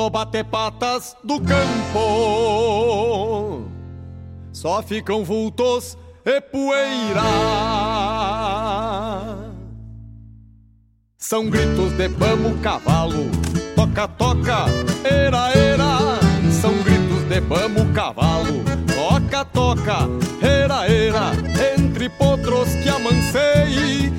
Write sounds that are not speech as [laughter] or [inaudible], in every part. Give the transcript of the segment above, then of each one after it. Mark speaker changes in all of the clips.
Speaker 1: no bate-patas do campo só ficam vultos e poeira. São gritos de bambo cavalo, toca, toca, era, era. São gritos de bambo cavalo, toca, toca, era, era. Entre potros que amancei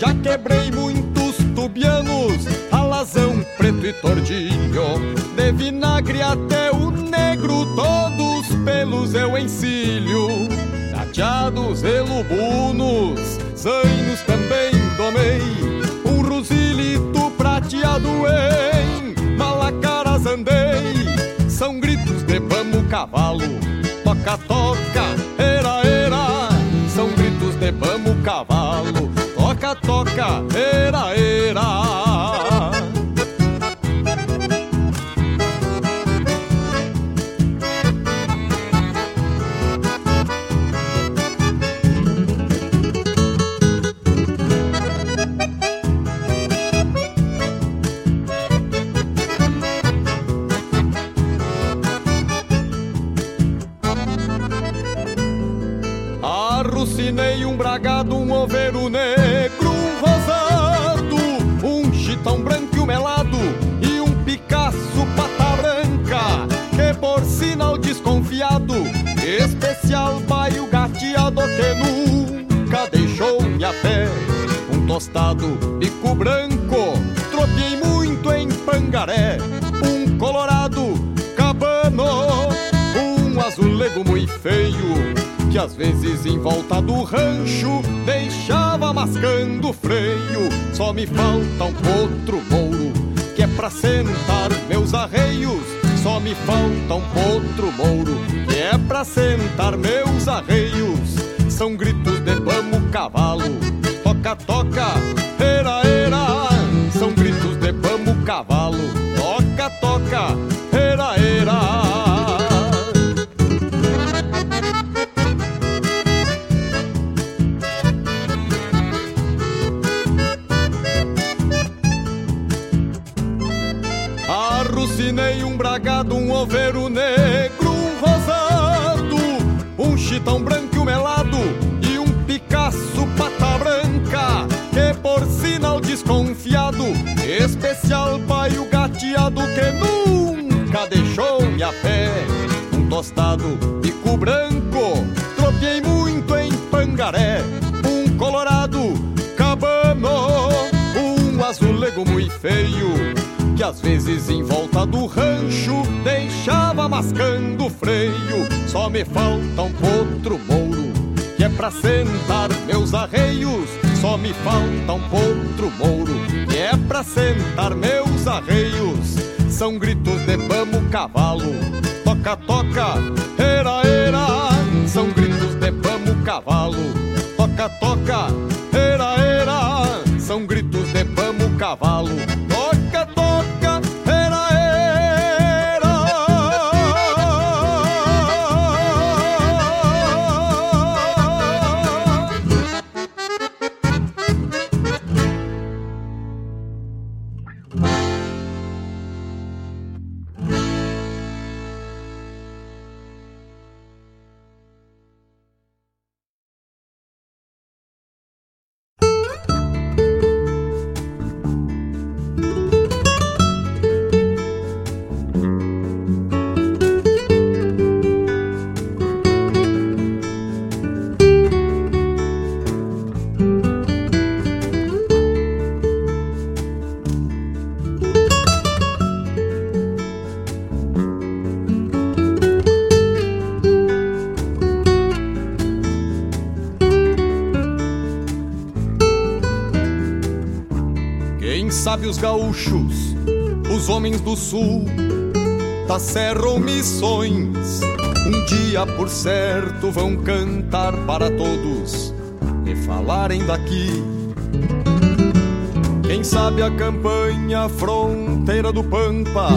Speaker 1: já quebrei muitos tubianos, alazão preto e tordilho, de vinagre até o negro, todos pelos eu encilho. Tateados e lubunos, zainos também domei, um rosilito prateado em malacaras andei. São gritos de bamo cavalo, toca, toca, era, era cavalo. Toca, toca, ei! Baio gateado que nunca deixou-me a pé Um tostado, bico branco, tropiei muito em Pangaré Um colorado, cabano, um azulego muito feio que às vezes em volta do rancho deixava mascando o freio. Só me falta um potro mouro, que é pra sentar meus arreios. Só me falta um potro mouro, que é pra sentar meus arreios. São gritos de vamos cavalo, toca, toca, um negro, um rosado, um chitão branco e um melado e um Picasso pata branca, que por sinal desconfiado, especial paio gateado que nunca deixou-me a pé. Um tostado, bico branco, tropiei muito em Pangaré, um colorado, cabano, um azulego muito feio vezes em volta do rancho deixava mascando o freio. Só me falta um potro mouro, que é pra sentar meus arreios. Só me falta um potro mouro, que é pra sentar meus arreios. São gritos de vamos cavalo, toca, toca, era, era. São gritos de vamos cavalo, toca, toca, era, era. São gritos de vamos cavalo, Quem sabe os gaúchos, os homens do sul, da serra ou missões, um dia por certo vão cantar para todos e falarem daqui. Quem sabe a campanha fronteira do Pampa,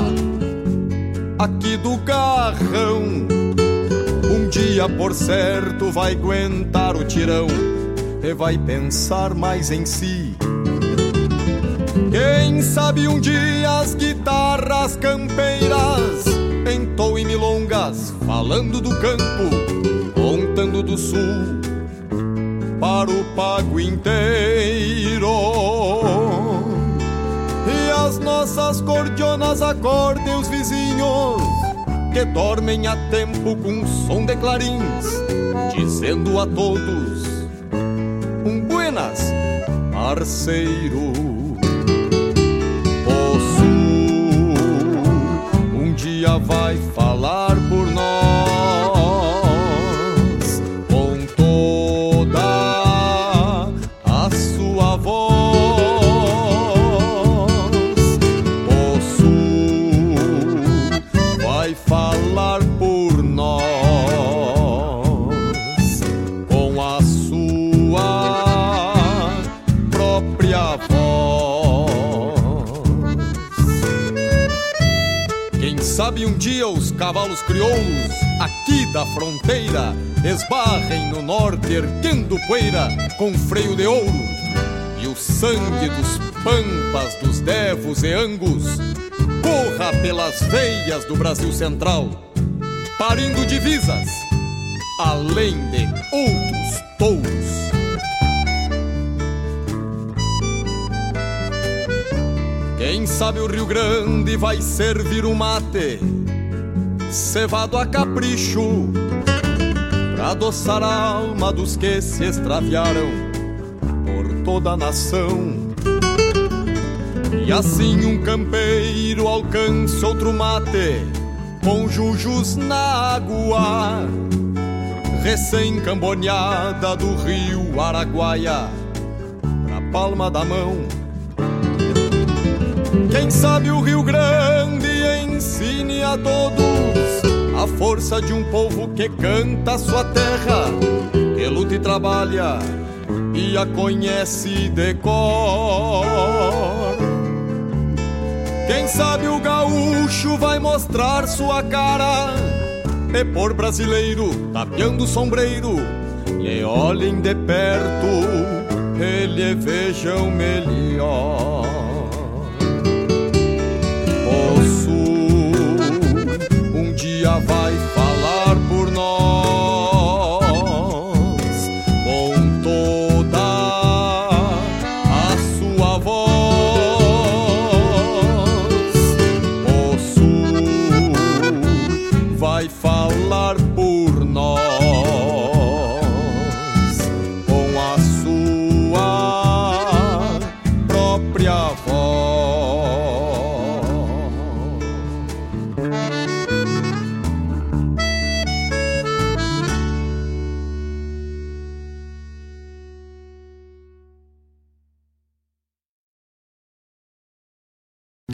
Speaker 1: aqui do Garrão, um dia por certo vai aguentar o tirão e vai pensar mais em si. Quem sabe um dia as guitarras campeiras entou em milongas, falando do campo, contando do sul para o pago inteiro. E as nossas cordionas acordem os vizinhos que dormem a tempo com som de clarins, dizendo a todos um buenas, parceiro. Vai falar crioulos aqui da fronteira esbarrem no norte erguendo poeira com freio de ouro e o sangue dos pampas, dos devos e angus corra pelas veias do Brasil Central, parindo divisas além de outros touros. Quem sabe o Rio Grande vai servir um mate, cevado a capricho, pra adoçar a alma dos que se extraviaram por toda a nação. E assim um campeiro alcança outro mate com jujus na água, recém-camboneada do rio Araguaia, pra palma da mão. Quem sabe o Rio Grande ensine a todos a força de um povo que canta sua terra, que luta e trabalha e a conhece de cor. Quem sabe o gaúcho vai mostrar sua cara E por brasileiro, tapeando o sombreiro Lhe olhem de perto, ele vejam melhor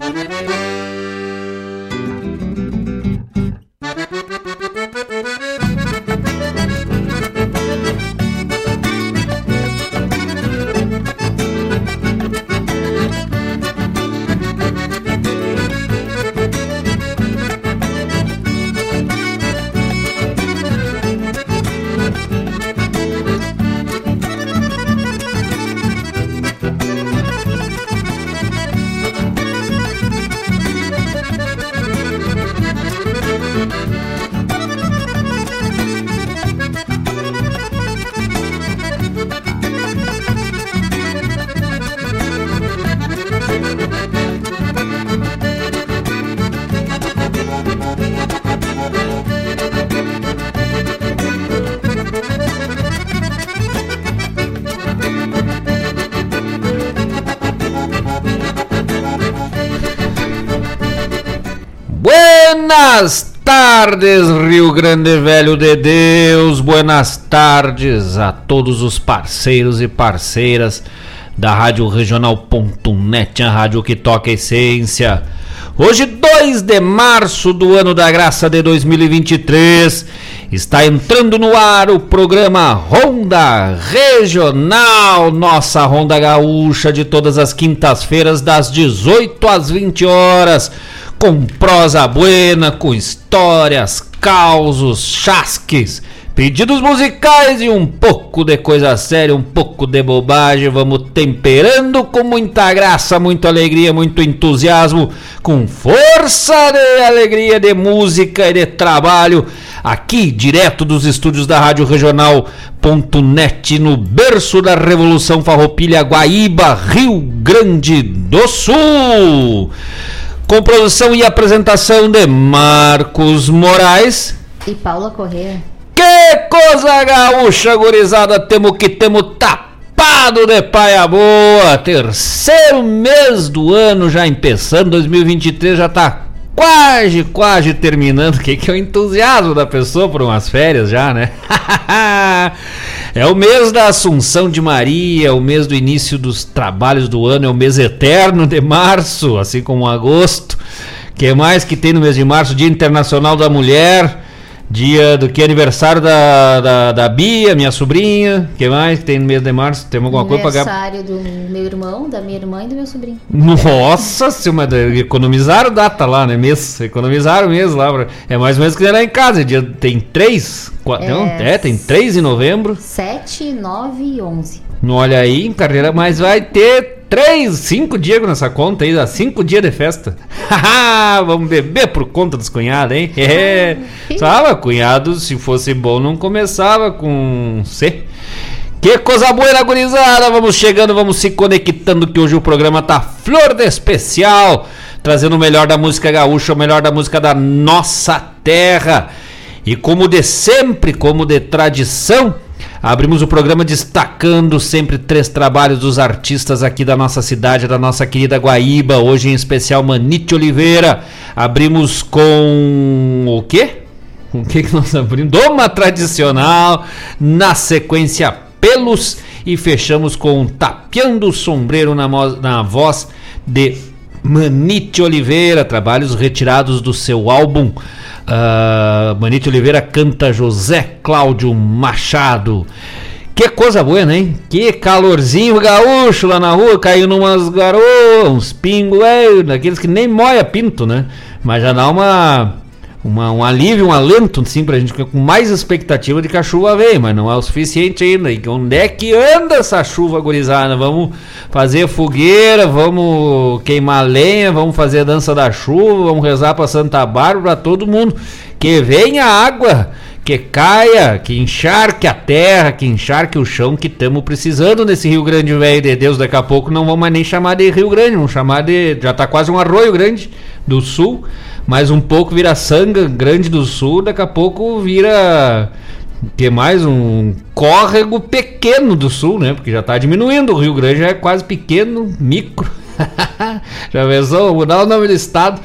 Speaker 2: ¡Bum, bum!
Speaker 3: Buenas tardes, Rio Grande Velho de Deus. Buenas tardes a todos os parceiros e parceiras da Rádio Regional.net, a rádio que toca a essência. Hoje, 2 de março do ano da graça de 2023, está entrando no ar o programa Ronda Regional, nossa Ronda Gaúcha de todas as quintas-feiras, das 18 às 20 horas com prosa buena, com histórias, causos, chasques, pedidos musicais e um pouco de coisa séria, um pouco de bobagem. Vamos temperando com muita graça, muita alegria, muito entusiasmo, com força de alegria, de música e de trabalho. Aqui, direto dos estúdios da Rádio Regional.net, no berço da Revolução Farroupilha, Guaíba, Rio Grande do Sul com produção e apresentação de Marcos Moraes
Speaker 4: e Paula Corrêa.
Speaker 3: Que coisa gaúcha, gurizada, temos que temos tapado de paia boa. Terceiro mês do ano já empeçando, 2023 já tá quase, quase terminando. O [laughs] que, que é o entusiasmo da pessoa por umas férias já, né? [laughs] é o mês da Assunção de Maria, o mês do início dos trabalhos do ano, é o mês eterno de março, assim como agosto. que mais que tem no mês de março? Dia Internacional da Mulher. Dia do que aniversário da, da, da Bia, minha sobrinha. que mais que tem no mês de março? Tem alguma coisa pra pagar?
Speaker 4: Aniversário do meu irmão, da minha irmã e do meu sobrinho.
Speaker 3: Nossa [laughs] senhora, economizaram data lá, né? Mês. Economizaram mês lá. pra- É mais ou menos que lá em casa. Dia, tem três? Qua-
Speaker 4: É.
Speaker 3: Não, é, tem três em novembro.
Speaker 4: 7, 9 e 11.
Speaker 3: Não olha aí carreira, mas vai ter três, cinco dias nessa conta aí, dá cinco dias de festa. [laughs] Vamos beber por conta dos cunhados, hein? É. Sabe, cunhado, se fosse bom, não começava com C. Que coisa boa, né, gurizada! Vamos chegando, vamos se conectando, que hoje o programa tá flor de especial, trazendo o melhor da música gaúcha, o melhor da música da nossa terra. E como de sempre, como de tradição, abrimos o programa destacando sempre três trabalhos dos artistas aqui da nossa cidade, da nossa querida Guaíba, hoje em especial Manite Oliveira. Abrimos com o quê? Com o que, que nós abrimos? Doma tradicional, na sequência Pelos e fechamos com Tapeando o Sombreiro na, na voz de Manite Oliveira, trabalhos retirados do seu álbum. Ah, Manite Oliveira canta José Cláudio Machado. Que coisa boa, hein? Que calorzinho gaúcho lá na rua, caindo umas garoas, uns pingos, daqueles que nem moia pinto, né? Mas já dá uma, uma, um alívio, um alento, assim, pra gente ficar com mais expectativa de que a chuva venha, mas não é o suficiente ainda. E onde é que anda essa chuva, gurizada? Vamos fazer fogueira, vamos queimar lenha, vamos fazer a dança da chuva, vamos rezar pra Santa Bárbara, pra todo mundo. Que venha água, que caia, que encharque a terra, que encharque o chão que estamos precisando nesse Rio Grande Velho de Deus. Daqui a pouco não vamos mais nem chamar de Rio Grande, vamos chamar de. Já tá quase um arroio grande do sul, mais um pouco vira Sanga Grande do Sul, daqui a pouco vira. Que mais um córrego pequeno do sul, né? Porque já tá diminuindo. O Rio Grande já é quase pequeno, micro. [laughs] já pensou? Mudar o nome do estado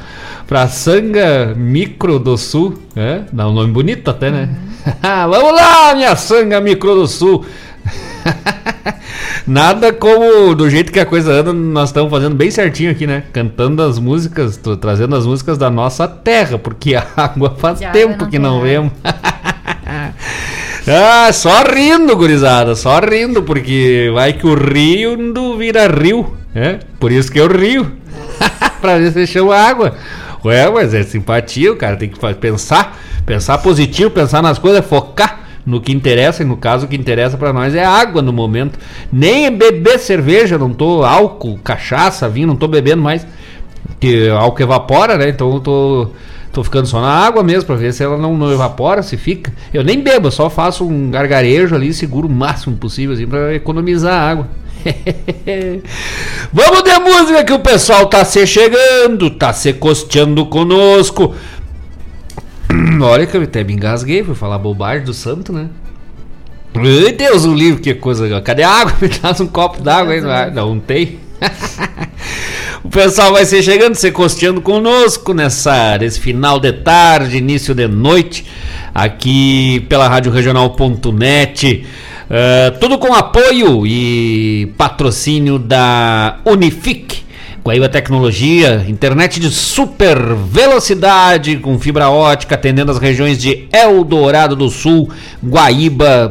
Speaker 3: pra Sanga Micro do Sul. É? Dá um nome bonito até, né? [laughs] Vamos lá, minha Sanga Micro do Sul. [laughs] [laughs] Nada como do jeito que a coisa anda, nós estamos fazendo bem certinho aqui, né? Cantando as músicas, trazendo as músicas da nossa terra, porque a [laughs] água faz
Speaker 4: Já
Speaker 3: tempo
Speaker 4: não
Speaker 3: que não vemos. [laughs] ah, só rindo, gurizada, só rindo, porque vai que o rio não vira rio, né? Por isso que eu rio. pra ver se chama água. Ué, mas é simpatia, o cara tem que pensar, pensar positivo, pensar nas coisas, focar no que interessa, e no caso o que interessa pra nós é água no momento. Nem beber cerveja, não tô álcool, cachaça, vinho, não tô bebendo mais. Que álcool evapora, né? Então eu tô tô ficando só na água mesmo pra ver se ela não, não evapora, se fica. Eu nem bebo, só faço um gargarejo ali, seguro o máximo possível assim para economizar água. [laughs] Vamos de música que o pessoal tá se chegando, tá se costeando conosco. Olha que eu até me engasguei, fui falar bobagem do santo, né? Ai, Deus, o livro, que coisa. Cadê a água? [laughs] Me traz um copo d'água aí. Não, não tem. [laughs] o pessoal vai ser chegando, se costeando conosco nessa, nesse final de tarde, início de noite, aqui pela Rádio Regional.net. Ah, tudo com apoio e patrocínio da Unifique. Guaíba Tecnologia, internet de super velocidade com fibra ótica, atendendo as regiões de Eldorado do Sul, Guaíba,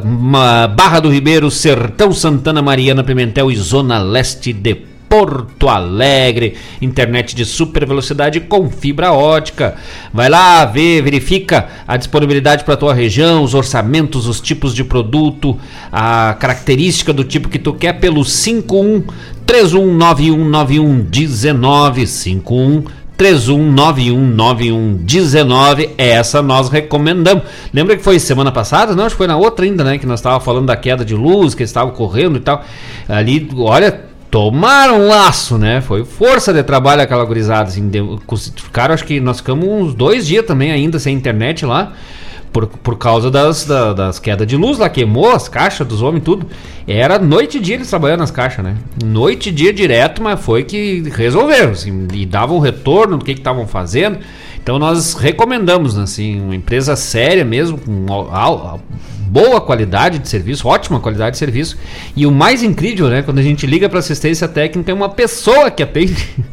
Speaker 3: Barra do Ribeiro, Sertão Santana, Mariana, Pimentel e Zona Leste de Porto Alegre. Internet de super velocidade com fibra ótica. Vai lá, vê, verifica a disponibilidade para tua região, os orçamentos, os tipos de produto, a característica do tipo que tu quer pelo 51 31919119 51 31919119 essa nós recomendamos. Lembra que foi semana passada? Não, acho que foi na outra ainda, né? Que nós estávamos falando da queda de luz, que estava correndo e tal. Ali, olha, tomaram laço, né? Foi força de trabalho aquela gurizada. Assim, ficaram, acho que nós ficamos uns dois dias também ainda sem internet lá. Por, por causa das, da- das quedas de luz lá, queimou as caixas dos homens tudo. Era noite e dia eles trabalhando nas caixas, né? Noite e dia direto, mas foi que resolveram, assim, e davam retorno do que estavam fazendo. Então nós recomendamos, né, assim, uma empresa séria mesmo, com boa qualidade de serviço, ótima qualidade de serviço. E o mais incrível, né, quando a gente liga para assistência técnica, é uma pessoa que atende. [laughs]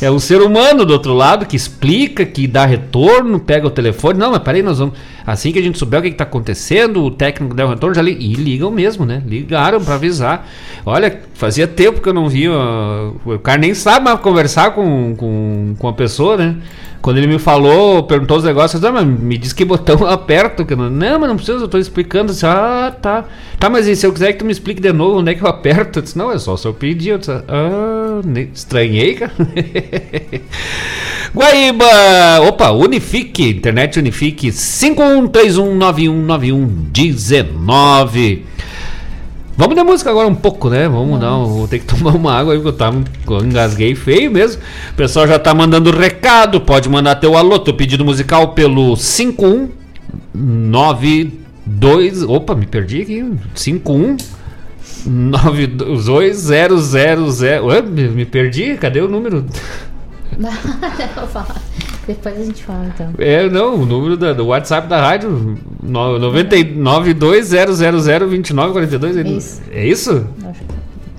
Speaker 3: É um ser humano do outro lado que explica, que dá retorno, pega o telefone. Não, mas peraí, nós vamos. Assim que a gente souber o que está acontecendo, o técnico der o retorno, já li... E ligam mesmo, né? Ligaram para avisar. Olha, fazia tempo que eu não vi. O cara nem sabe mais conversar com, com, com a pessoa, né? Quando ele me falou, perguntou os negócios, ah, mas me disse que botão [laughs] aperto. Que não, não, mas não precisa, eu tô explicando. Disse, ah, tá. Tá, mas e se eu quiser que tu me explique de novo onde é que eu aperto? Eu disse, não, é só pedido. Eu disse, ah, estranhei, cara. [laughs] Guaíba! Opa, Unifique, internet Unifique 5131919119. Vamos de música agora um pouco, né? Vamos dar um, vou ter que tomar uma água aí, porque eu, tava, engasguei feio mesmo. O pessoal já tá mandando recado, pode mandar teu alô, teu pedido musical pelo 5192. Opa, me perdi aqui. 51 92000. Ué, me perdi? Cadê o número? [laughs]
Speaker 4: Depois a gente fala então.
Speaker 3: É, não, o número da, do WhatsApp da rádio 920002942.
Speaker 4: É isso.
Speaker 3: É isso?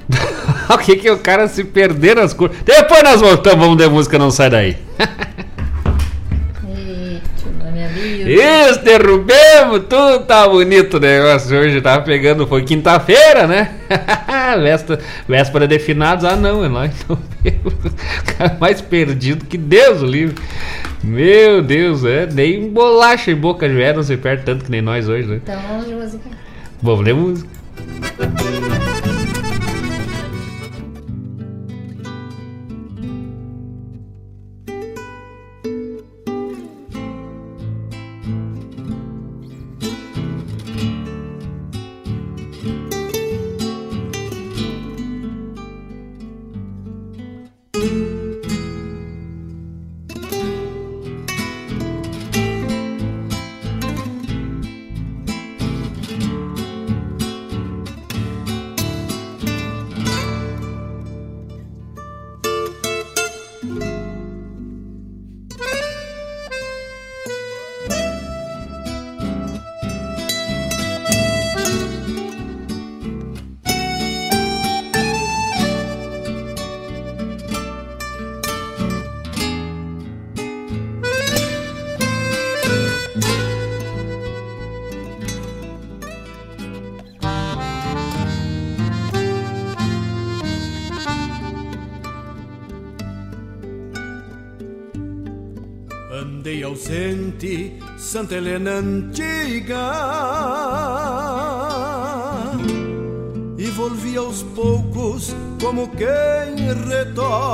Speaker 3: [laughs] o que que o cara se perder nas cores? Depois nós voltamos, vamos de música, não sai daí. [laughs] Isso, derrubemos, tudo tá bonito o negócio. Hoje tava pegando, foi quinta-feira, né? [laughs] véspera, véspera de finados, ah não, é lá então. cara mais perdido que Deus o livre. Meu Deus, é, nem bolacha em boca de velho não se perde tanto que nem nós hoje, né?
Speaker 4: Então vamos de música.
Speaker 3: Vamos ler música.
Speaker 5: Santa Helena antiga. E volvi aos poucos como quem retorna.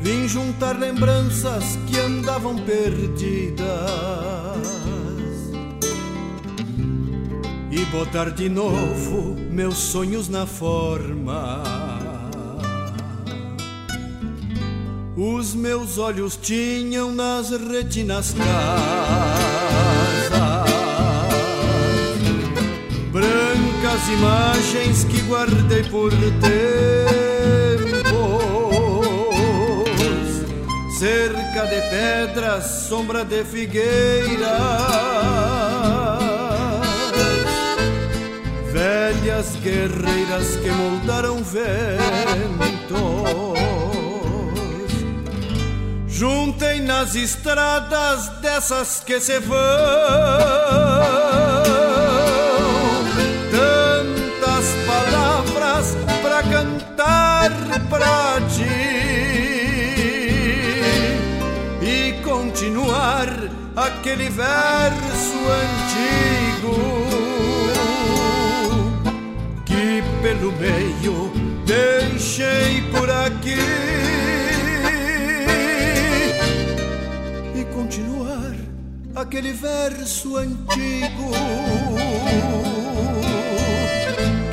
Speaker 5: Vim juntar lembranças que andavam perdidas. E botar de novo meus sonhos na forma Os meus olhos tinham nas retinas casas Brancas imagens que guardei por tempos. Cerca de pedras, sombra de figueiras. Velhas guerreiras que moldaram vento Juntem nas estradas dessas que se vão tantas palavras para cantar pra ti e continuar aquele verso antigo que pelo meio deixei por aqui. Continuar aquele verso antigo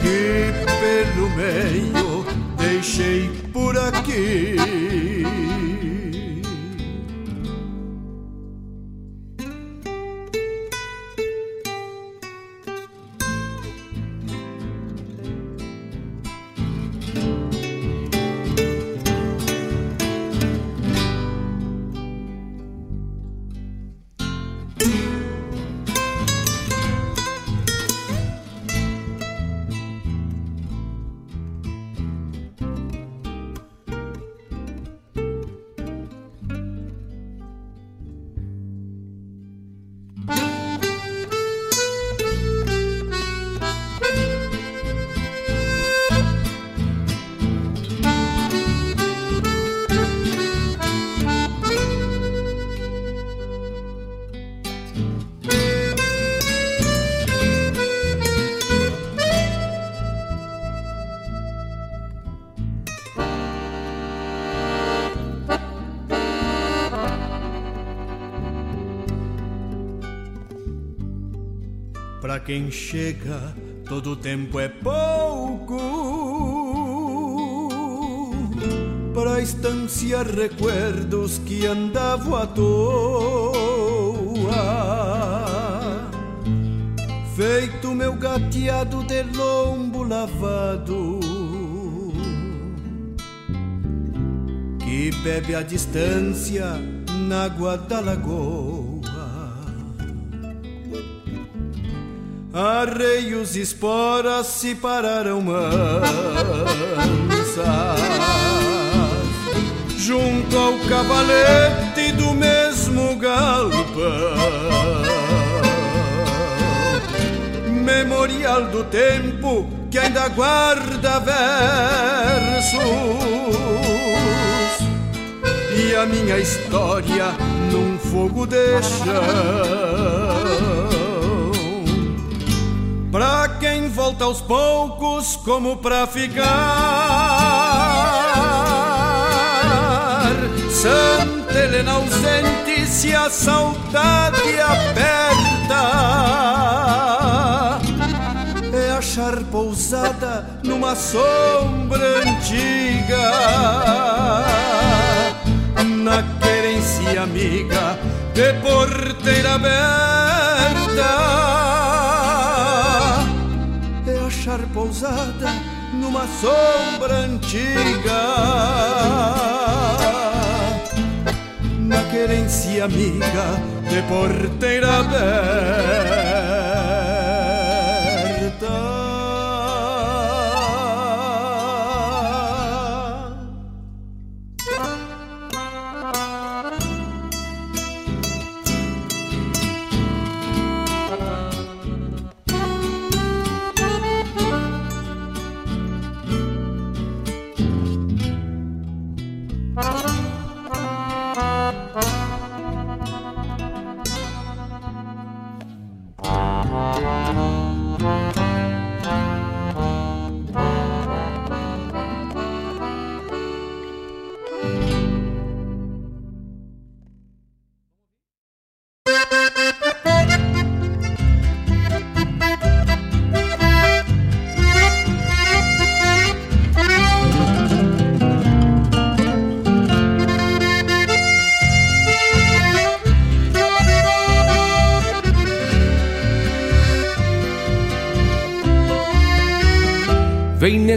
Speaker 5: que pelo meio deixei por aqui. Quem chega, todo tempo é pouco. Pra estanciar recuerdos que andavam à toa. Feito meu gateado de lombo lavado. Que bebe a distância na água da lagoa. Arreios e esporas se pararam mansas. Junto ao cavalete do mesmo galpão Memorial do tempo que ainda guarda versos. E a minha história num fogo de chão Pra quem volta aos poucos, como pra ficar. Santa Helena ausente, se a saudade aperta. É achar pousada numa sombra antiga. Na querência amiga de porteira aberta pousada numa sombra antiga. Na querência amiga de porteira aberta.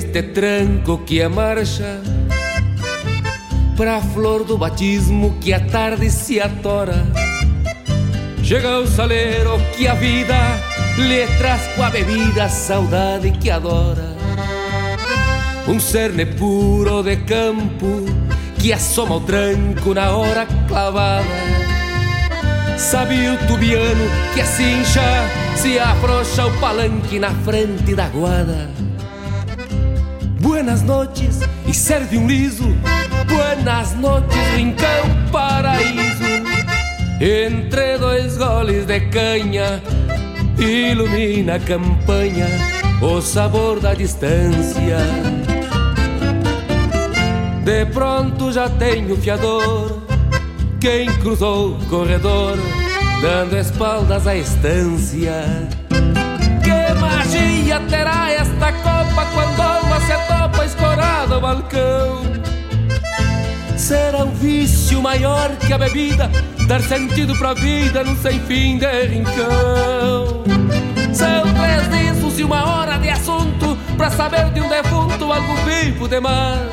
Speaker 6: Vem neste tranco que a marcha Pra flor do batismo que a tarde se atora. Chega o saleiro que a vida lhe traz com a bebida a saudade que adora. Um cerne puro de campo que assoma o tranco na hora clavada. Sabe o tubiano que a cincha se afrouxa o palanque na frente da guarda Buenas noches e serve um liso. Buenas noches, rincão paraíso. Entre dois goles de canha, ilumina a campanha o sabor da distância. De pronto já tenho fiador, quem cruzou o corredor, dando espaldas à estância. Que magia terá esta copa quando se atopa escorada ao balcão. Será um vício maior que a bebida, dar sentido pra vida num sem fim de rincão. São três discos e uma hora de assunto pra saber de um defunto algo vivo demais.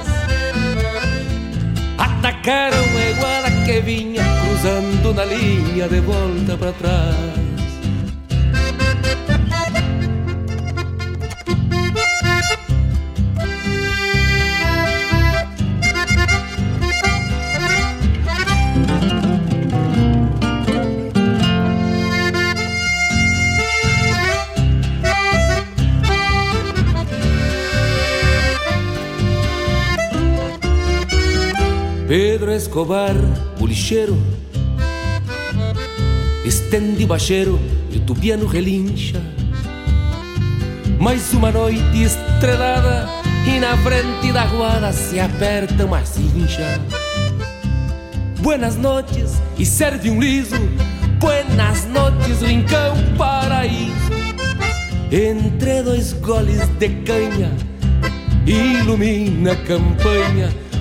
Speaker 6: Atacaram a iguana que vinha cruzando na linha de volta pra trás. Escobar, o lixeiro, estende o bacheiro e o tubiano relincha. Mais uma noite estrelada e na frente da guarda se aperta uma cincha. Buenas noches e serve um liso, buenas noches, rincão paraíso. entre dois goles de canha, ilumina a campanha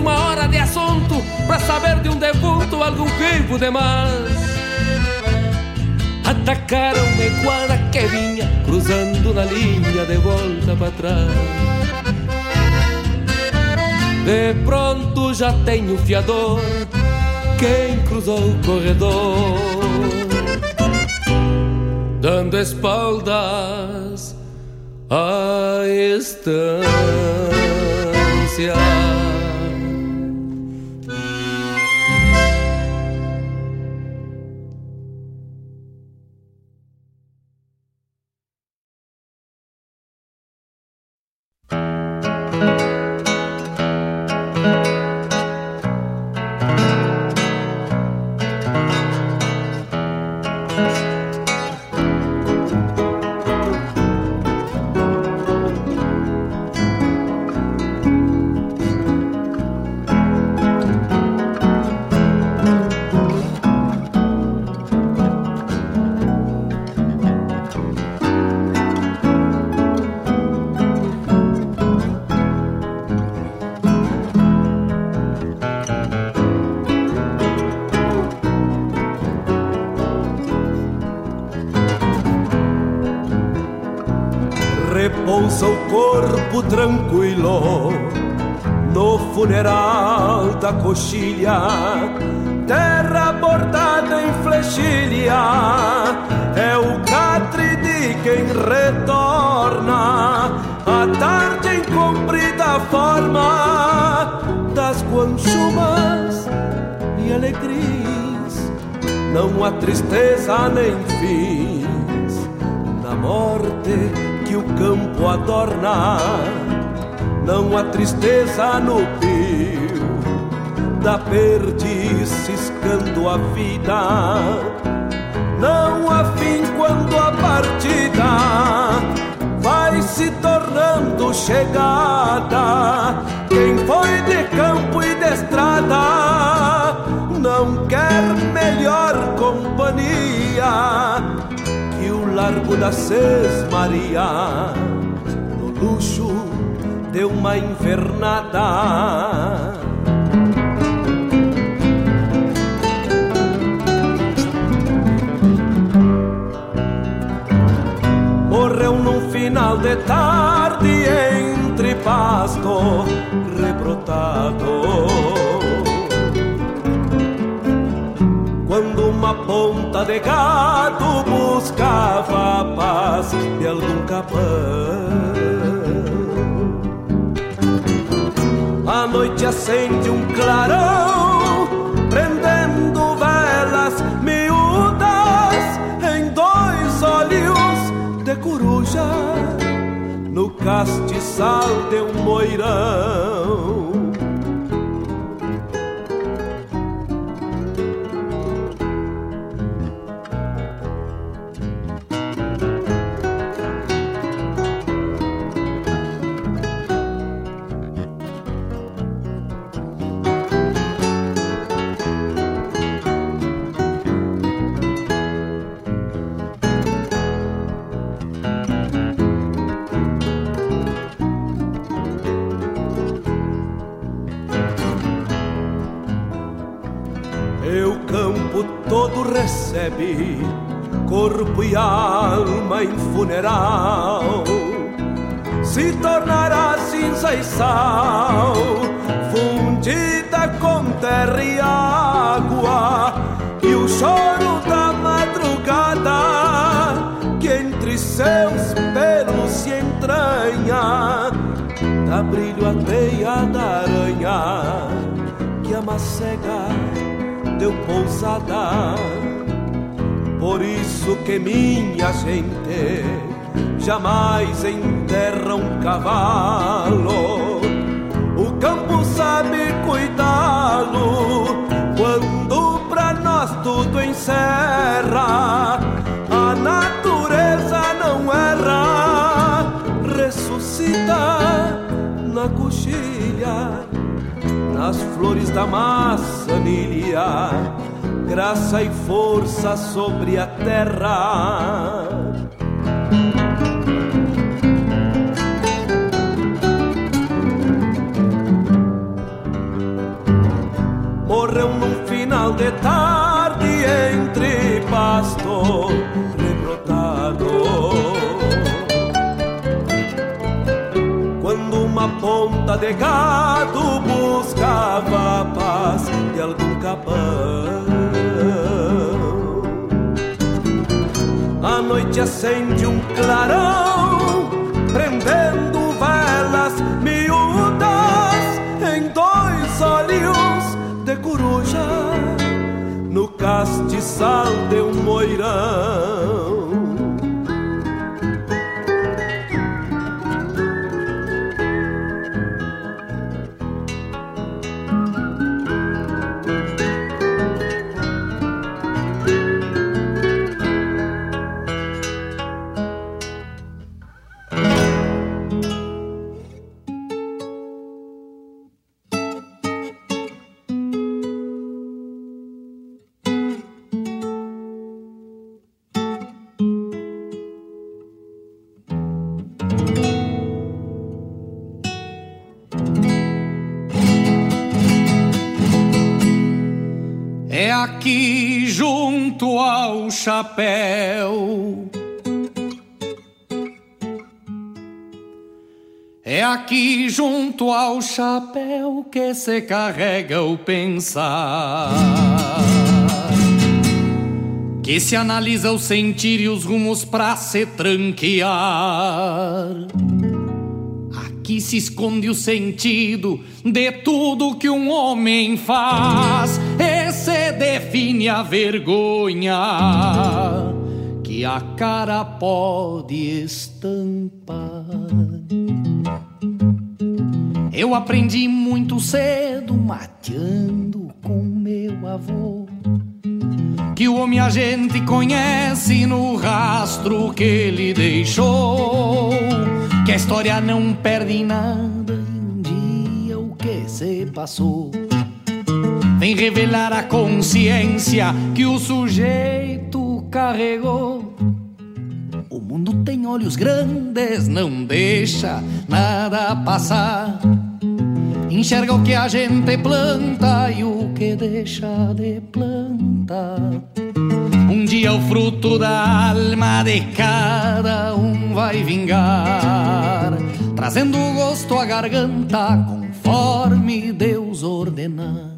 Speaker 6: Uma hora de assunto pra saber de um defunto algum vivo demais. Atacaram-me quadra que vinha cruzando na linha de volta para trás. De pronto já tenho fiador, quem cruzou o corredor dando espaldas à estância.
Speaker 7: Tristeza nem fins na morte que o campo adorna. Não há tristeza no pio da perdiz ciscando a vida. Não há fim quando a partida vai se tornando chegada. Quem foi de largo da Sesmaria no luxo de uma invernada. Morreu num final de tarde entre pasto rebrotado. De gado buscava a paz de algum capão. A noite acende um clarão, prendendo velas miúdas em dois olhos de coruja no castiçal de um moirão. Por isso que minha gente jamais enterra um cavalo. O campo sabe cuidá-lo quando pra nós tudo encerra. A natureza não erra, ressuscita na coxilha, nas flores da maçanilha, graça e força sobre a terra. morreu num final de tarde entre pasto rebrotado. Quando uma ponta de gado buscava a paz de algum capão. Acende
Speaker 8: É aqui junto ao chapéu. É aqui junto ao chapéu que se carrega o pensar. Que se analisa o sentir e os rumos pra se tranquear. Aqui se esconde o sentido de tudo que um homem faz. Se define a vergonha que a cara pode estampar. Eu aprendi muito cedo, mateando com meu avô, que o homem a gente conhece no rastro que ele deixou. Que a história não perde nada e um dia o que se passou. Vem revelar a consciência que o sujeito carregou. O mundo tem olhos grandes, não deixa nada passar. Enxerga o que a gente planta e o que deixa de plantar. Um dia o fruto da alma de cada um vai vingar, trazendo gosto à garganta conforme Deus ordenar.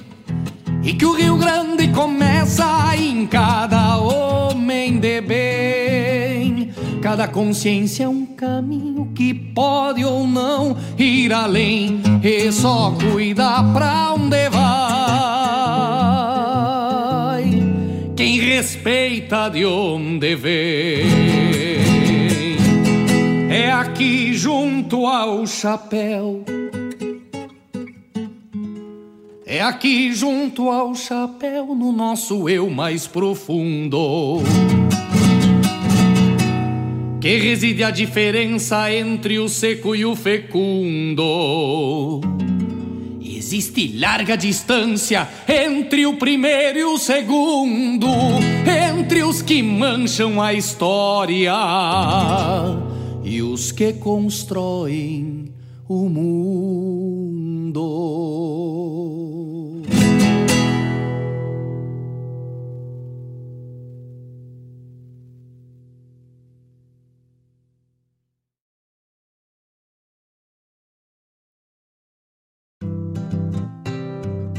Speaker 8: E que o Rio Grande começa em cada homem de bem. Cada consciência é um caminho que pode ou não ir além. E só cuida pra onde vai. Quem respeita de onde vem. É aqui junto ao chapéu. É aqui junto ao chapéu, no nosso eu mais profundo, que reside a diferença entre o seco e o fecundo. Existe larga distância entre o primeiro e o segundo, entre os que mancham a história e os que constroem o mundo.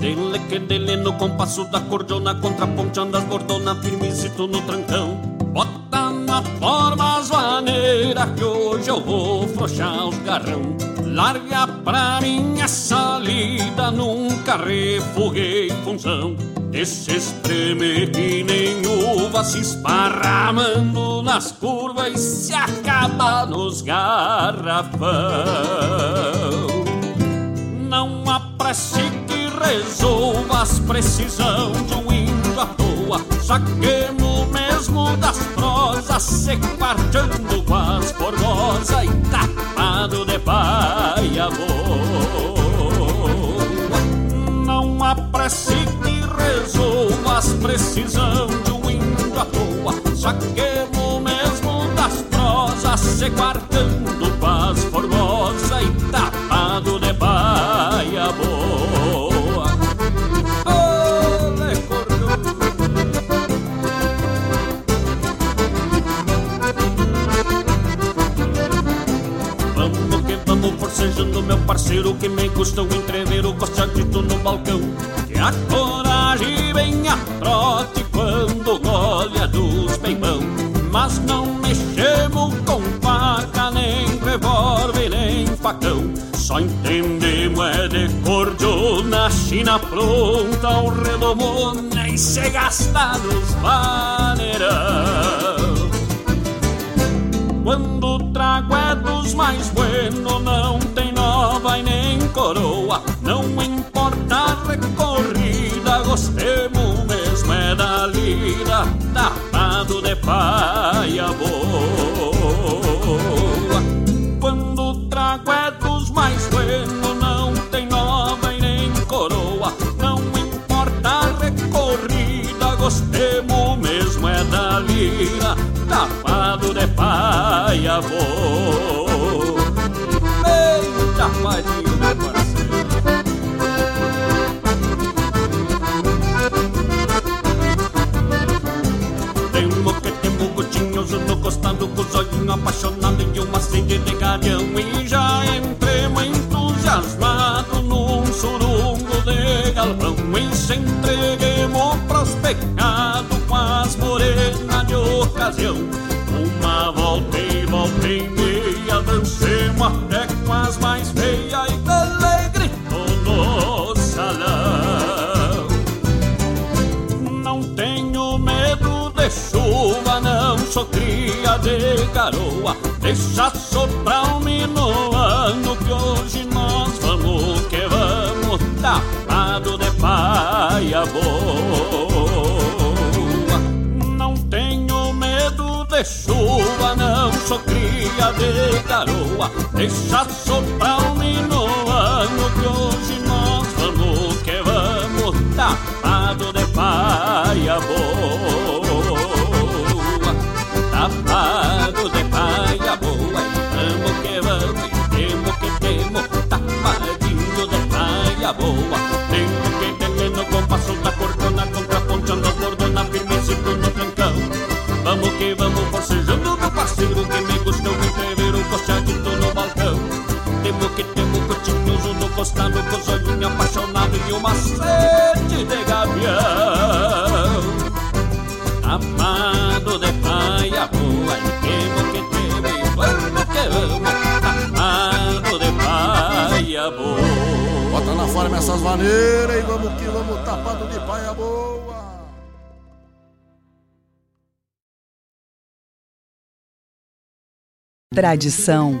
Speaker 9: Dele que dele no compasso da cordiona Contraponteando as bordonas firmezito no trancão. Bota na forma as maneiras Que hoje eu vou frouxar os garrão. Larga pra minha salida Nunca refuguei função. Esse espreme que nem uva Se esparramando nas curvas E se acaba nos garrafão. Não apresse resolva as precisão de um índio à toa. Saquemos mesmo das prosas, se quarteando com as e tapado de paia boa. Não apresse que resolva as precisão de um índio à toa. Saquemos mesmo das prosas, se quarteando com as e tapado de paia forcejando meu parceiro que me custa o entrever o costeadito no balcão. Que a coragem vem a trote quando olha dos peibão. Mas não mexemos com faca, nem revólver, nem facão. Só entendemos é de cordiona, china pronta, o redomona e se gasta nos vaneirão. Quando trago é dos mais bueno, não e nem coroa. Não importa a recorrida, gostemos mesmo é da lida, tapado de paia boa. Quando o trago é dos mais bueno, não tem nova e nem coroa. Não importa a recorrida, gostemos mesmo é da lida, tapado de paia boa. De uma sede de garião E já entremos entusiasmado num surungo de galpão. E se entreguemos pros pecados com as morenas de ocasião. Uma volta e volta e meia dancemos até com as mais feias E grito no salão. Não tenho medo de chuva, não sou cria de garoa Deixa soprar um minuano que hoje nós vamos que vamos Tapado de paia boa Não tenho medo de chuva, não sou cria de garoa. Deixa soprar um minuano que hoje cotinhoso no costado Com os olhinhos apaixonados e uma sede de gavião. Amado de paia boa E temo que temo e vamos que vamos Amado de paia boa
Speaker 10: Bota na forma essas maneiras e vamos que vamos tapado de paia boa.
Speaker 2: Tradição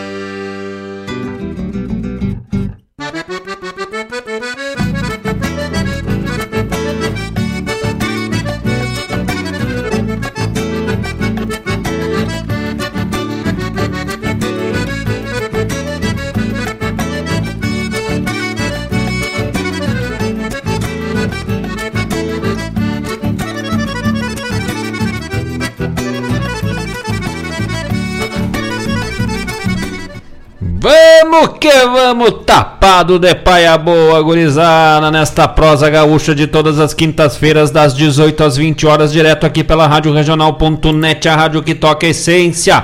Speaker 3: Vamos que vamos, tapado de paia boa, gurizada, nesta prosa gaúcha de todas as quintas-feiras, das 18 às 20 horas, direto aqui pela Rádio Regional.net, a rádio que toca a essência.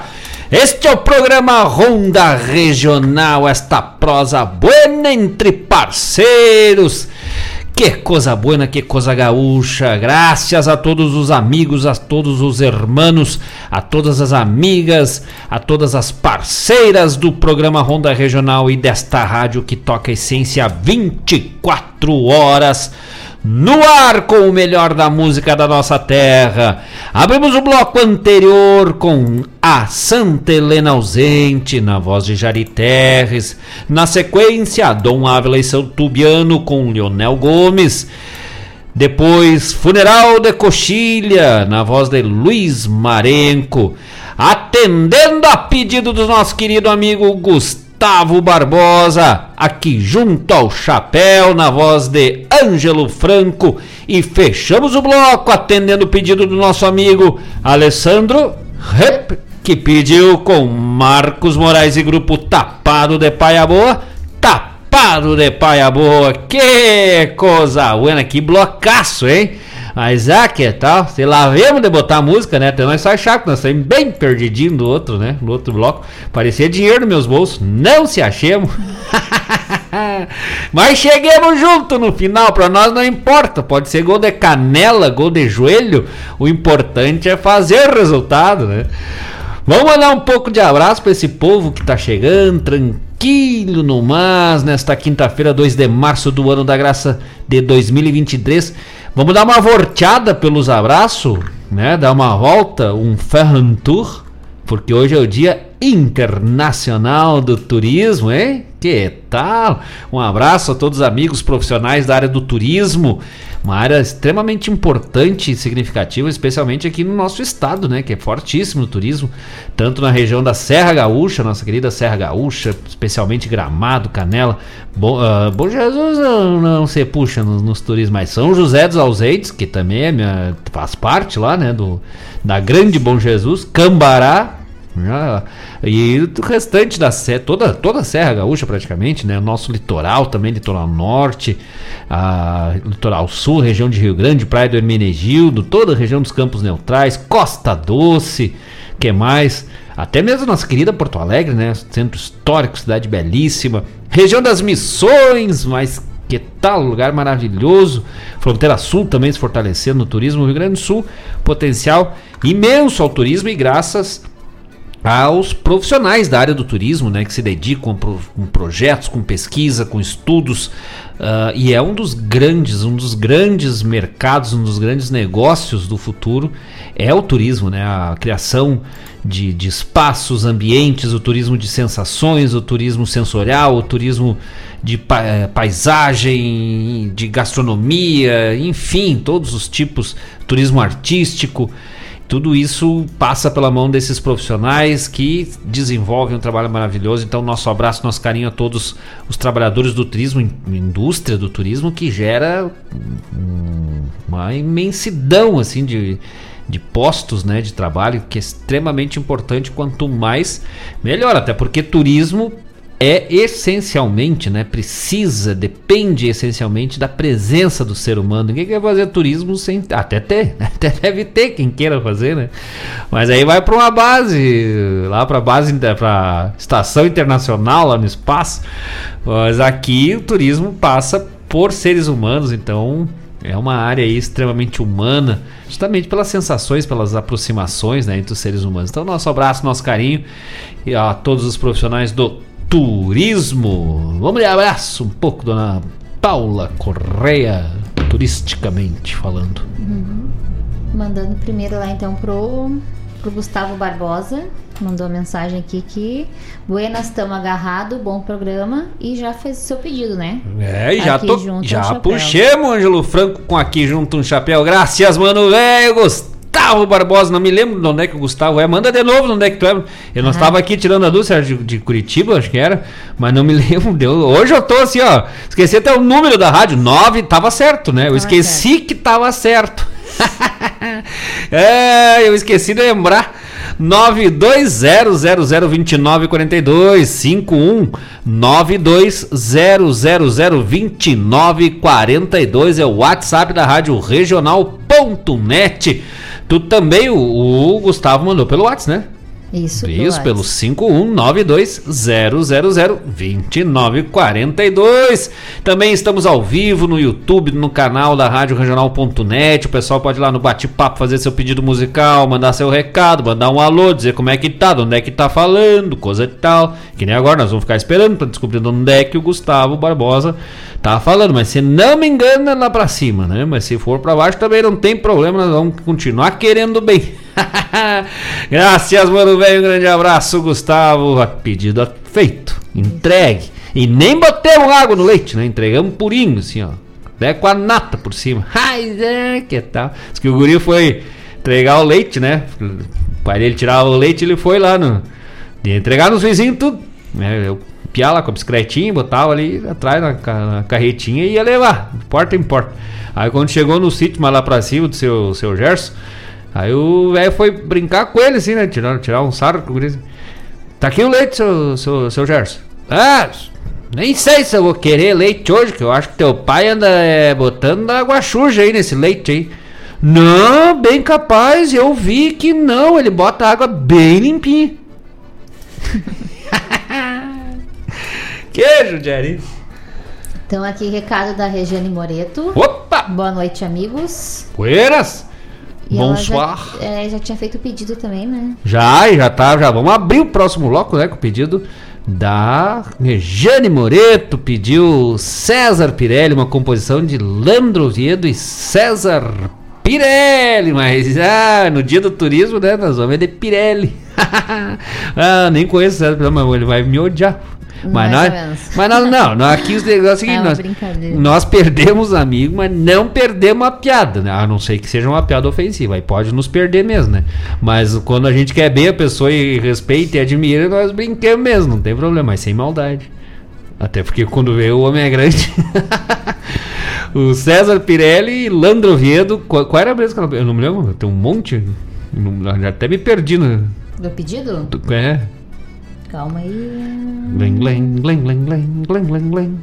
Speaker 3: Este é o programa Ronda Regional, esta prosa buena entre parceiros. Que coisa boa, que coisa gaúcha. Graças a todos os amigos, a todos os hermanos, a todas as amigas, a todas as parceiras do programa Ronda Regional e desta rádio que toca essência 24 horas no ar com o melhor da música da nossa terra. Abrimos o bloco anterior com a Santa Helena ausente, na voz de Jari Terres. Na sequência, Dom Ávila e seu tubiano com Leonel Gomes. Depois, Funeral de Coxilha, na voz de Luiz Marenco. Atendendo a pedido do nosso querido amigo Gustavo. Gustavo Barbosa, aqui junto ao chapéu, na voz de Ângelo Franco. E fechamos o bloco atendendo o pedido do nosso amigo Alessandro Rep, que pediu com Marcos Moraes e grupo Tapado de Paia Boa. Tapado de Paia Boa, que coisa buena, que blocaço, hein? Mas ah, que tal? Se lá vemos de botar música, né? Até nós só achar que nós saímos bem perdidinho do outro, né? No outro bloco. Parecia dinheiro nos meus bolsos. Não se achemos. [laughs] Mas cheguemos junto no final, para nós não importa. Pode ser gol de canela, gol de joelho. O importante é fazer resultado, né? Vamos mandar um pouco de abraço para esse povo que tá chegando, tranquilo no mas, nesta quinta-feira, 2 de março do ano da graça de 2023. Vamos dar uma volteada pelos abraços, né? Dar uma volta, um ferran tour, porque hoje é o dia internacional do turismo, hein? Que tal? Um abraço a todos os amigos profissionais da área do turismo uma área extremamente importante e significativa, especialmente aqui no nosso estado, né, que é fortíssimo o turismo, tanto na região da Serra Gaúcha, nossa querida Serra Gaúcha, especialmente Gramado, Canela. Bom, uh, Bom Jesus não, não se puxa nos, nos turismos, mas São José dos Ausentes, que também é minha, faz parte lá, né, do, da grande Bom Jesus, Cambará, ah, e o restante da serra, toda, toda a Serra Gaúcha praticamente, né? O nosso litoral também, litoral norte, a, litoral sul, região de Rio Grande, Praia do Hermenegildo, toda a região dos Campos Neutrais, Costa Doce, que mais? Até mesmo nossa querida Porto Alegre, né? Centro histórico, cidade belíssima. Região das Missões, mas que tal lugar maravilhoso. Fronteira Sul também se fortalecendo no turismo. Rio Grande do Sul, potencial imenso ao turismo e graças aos profissionais da área do turismo, né, que se dedicam pro, com projetos, com pesquisa, com estudos, uh, e é um dos grandes, um dos grandes mercados, um dos grandes negócios do futuro é o turismo, né, a criação de, de espaços, ambientes, o turismo de sensações, o turismo sensorial, o turismo de pa eh, paisagem, de gastronomia, enfim, todos os tipos, turismo artístico. Tudo isso passa pela mão desses profissionais que desenvolvem um trabalho maravilhoso. Então, nosso abraço, nosso carinho a todos os trabalhadores do turismo, indústria do turismo, que gera uma imensidão assim de, de postos né, de trabalho, que é extremamente importante. Quanto mais, melhor. Até porque turismo é essencialmente, né, precisa, depende essencialmente da presença do ser humano. Ninguém quer fazer turismo sem até ter, [laughs] até deve ter quem queira fazer, né? Mas aí vai para uma base, lá para base para estação internacional lá no espaço. Mas aqui o turismo passa por seres humanos, então é uma área extremamente humana, justamente pelas sensações, pelas aproximações né, entre os seres humanos. Então, nosso abraço, nosso carinho e a todos os profissionais do turismo. Vamos de abraço um pouco, dona Paula Correia, turisticamente falando.
Speaker 4: Uhum. Mandando primeiro lá então pro, pro Gustavo Barbosa. Mandou mensagem aqui que Buenas, tamo agarrado, bom programa. E já fez o seu pedido, né?
Speaker 3: É, e já, tô,
Speaker 4: um
Speaker 3: já
Speaker 4: chapéu.
Speaker 3: puxemos Ângelo Franco com aqui junto um chapéu. Graças, mano, velho. Gustavo Barbosa, não me lembro de onde é que o Gustavo é. Manda de novo de onde é que tu é. Eu não estava aqui tirando a era de, de Curitiba, acho que era. Mas não me [laughs] lembro. Deu. Hoje eu tô assim, ó. Esqueci até o número da rádio. 9, tava certo, né? Eu
Speaker 4: Tava
Speaker 3: esqueci que tava certo. [laughs] é, eu esqueci de lembrar. 92002942 51 92002942 é o WhatsApp da Rádio Regional.net. Tu também, o, o Gustavo mandou pelo WhatsApp, né?
Speaker 4: Isso,
Speaker 3: Isso,
Speaker 4: pelo
Speaker 3: pelo 51920002942. Também estamos ao vivo no YouTube, no canal da Rádio Regional.net. O pessoal pode ir lá no bate-papo fazer seu pedido musical, mandar seu recado, mandar um alô, dizer como é que tá, de onde é que tá falando, coisa e tal. Que nem agora, nós vamos ficar esperando para descobrir de onde é que o Gustavo Barbosa tá falando. Mas se não me engano, é lá pra cima, né? Mas se for pra baixo também não tem problema, nós vamos continuar querendo bem. [laughs] Graças, mano, velho. Um grande abraço, Gustavo. Pedido feito, entregue. E nem botemos água no leite, né? Entregamos purinho, assim, ó. Até com a nata por cima. [laughs] Ai, é, que tal? Diz que o guri foi entregar o leite, né? O pai dele tirava o leite, ele foi lá no. De entregar nos vizinhos tudo. Né? Eu piar lá com a bicicletinha, botava ali atrás na, na carretinha e ia levar, porta em porta. Aí quando chegou no sítio mais lá pra cima do seu, seu Gerson, aí o velho foi brincar com ele assim, né? Tirar, tirar um sarro com o guri. assim, Tá aqui o leite, seu, seu, seu Gerson. Ah, nem sei se eu vou querer leite hoje, que eu acho que teu pai anda é, botando água suja aí nesse leite aí. Não, bem capaz, eu vi que não, ele bota água bem limpinha. [laughs] Queijo, Jerry.
Speaker 4: Então aqui recado da Regiane Moreto.
Speaker 3: Opa!
Speaker 4: Boa noite, amigos.
Speaker 3: Buenas!
Speaker 4: E
Speaker 3: Bonsoir.
Speaker 4: Já, é, já tinha feito o pedido também, né?
Speaker 3: Já, já tá, já vamos abrir o próximo bloco, né, com o pedido da Regiane Moreto, pediu César Pirelli, uma composição de Landro Oviedo e César Pirelli, mas ah, no dia do turismo, né, nós vamos ver de Pirelli. [laughs] ah, nem conheço o César Pirelli, mas ele vai me odiar. Mas
Speaker 4: Mais
Speaker 3: nós, mas nós não, nós aqui os negócios é o [laughs] seguinte,
Speaker 4: É uma
Speaker 3: nós, nós perdemos amigos, mas não perdemos a piada, né? A não ser que seja uma piada ofensiva, aí pode nos perder mesmo, né? Mas quando a gente quer bem a pessoa e respeita e admira, nós brincamos mesmo, não tem problema, mas sem maldade. Até porque quando vê o homem é grande. [laughs] o César Pirelli e Landro Oviedo, qual, qual era mesmo que ela, eu não me lembro, tem um monte, até me perdi no,
Speaker 4: Do pedido?
Speaker 3: é,
Speaker 4: Calma aí.
Speaker 3: Glen, glen, glen, glen, glen, glen, glen, glen.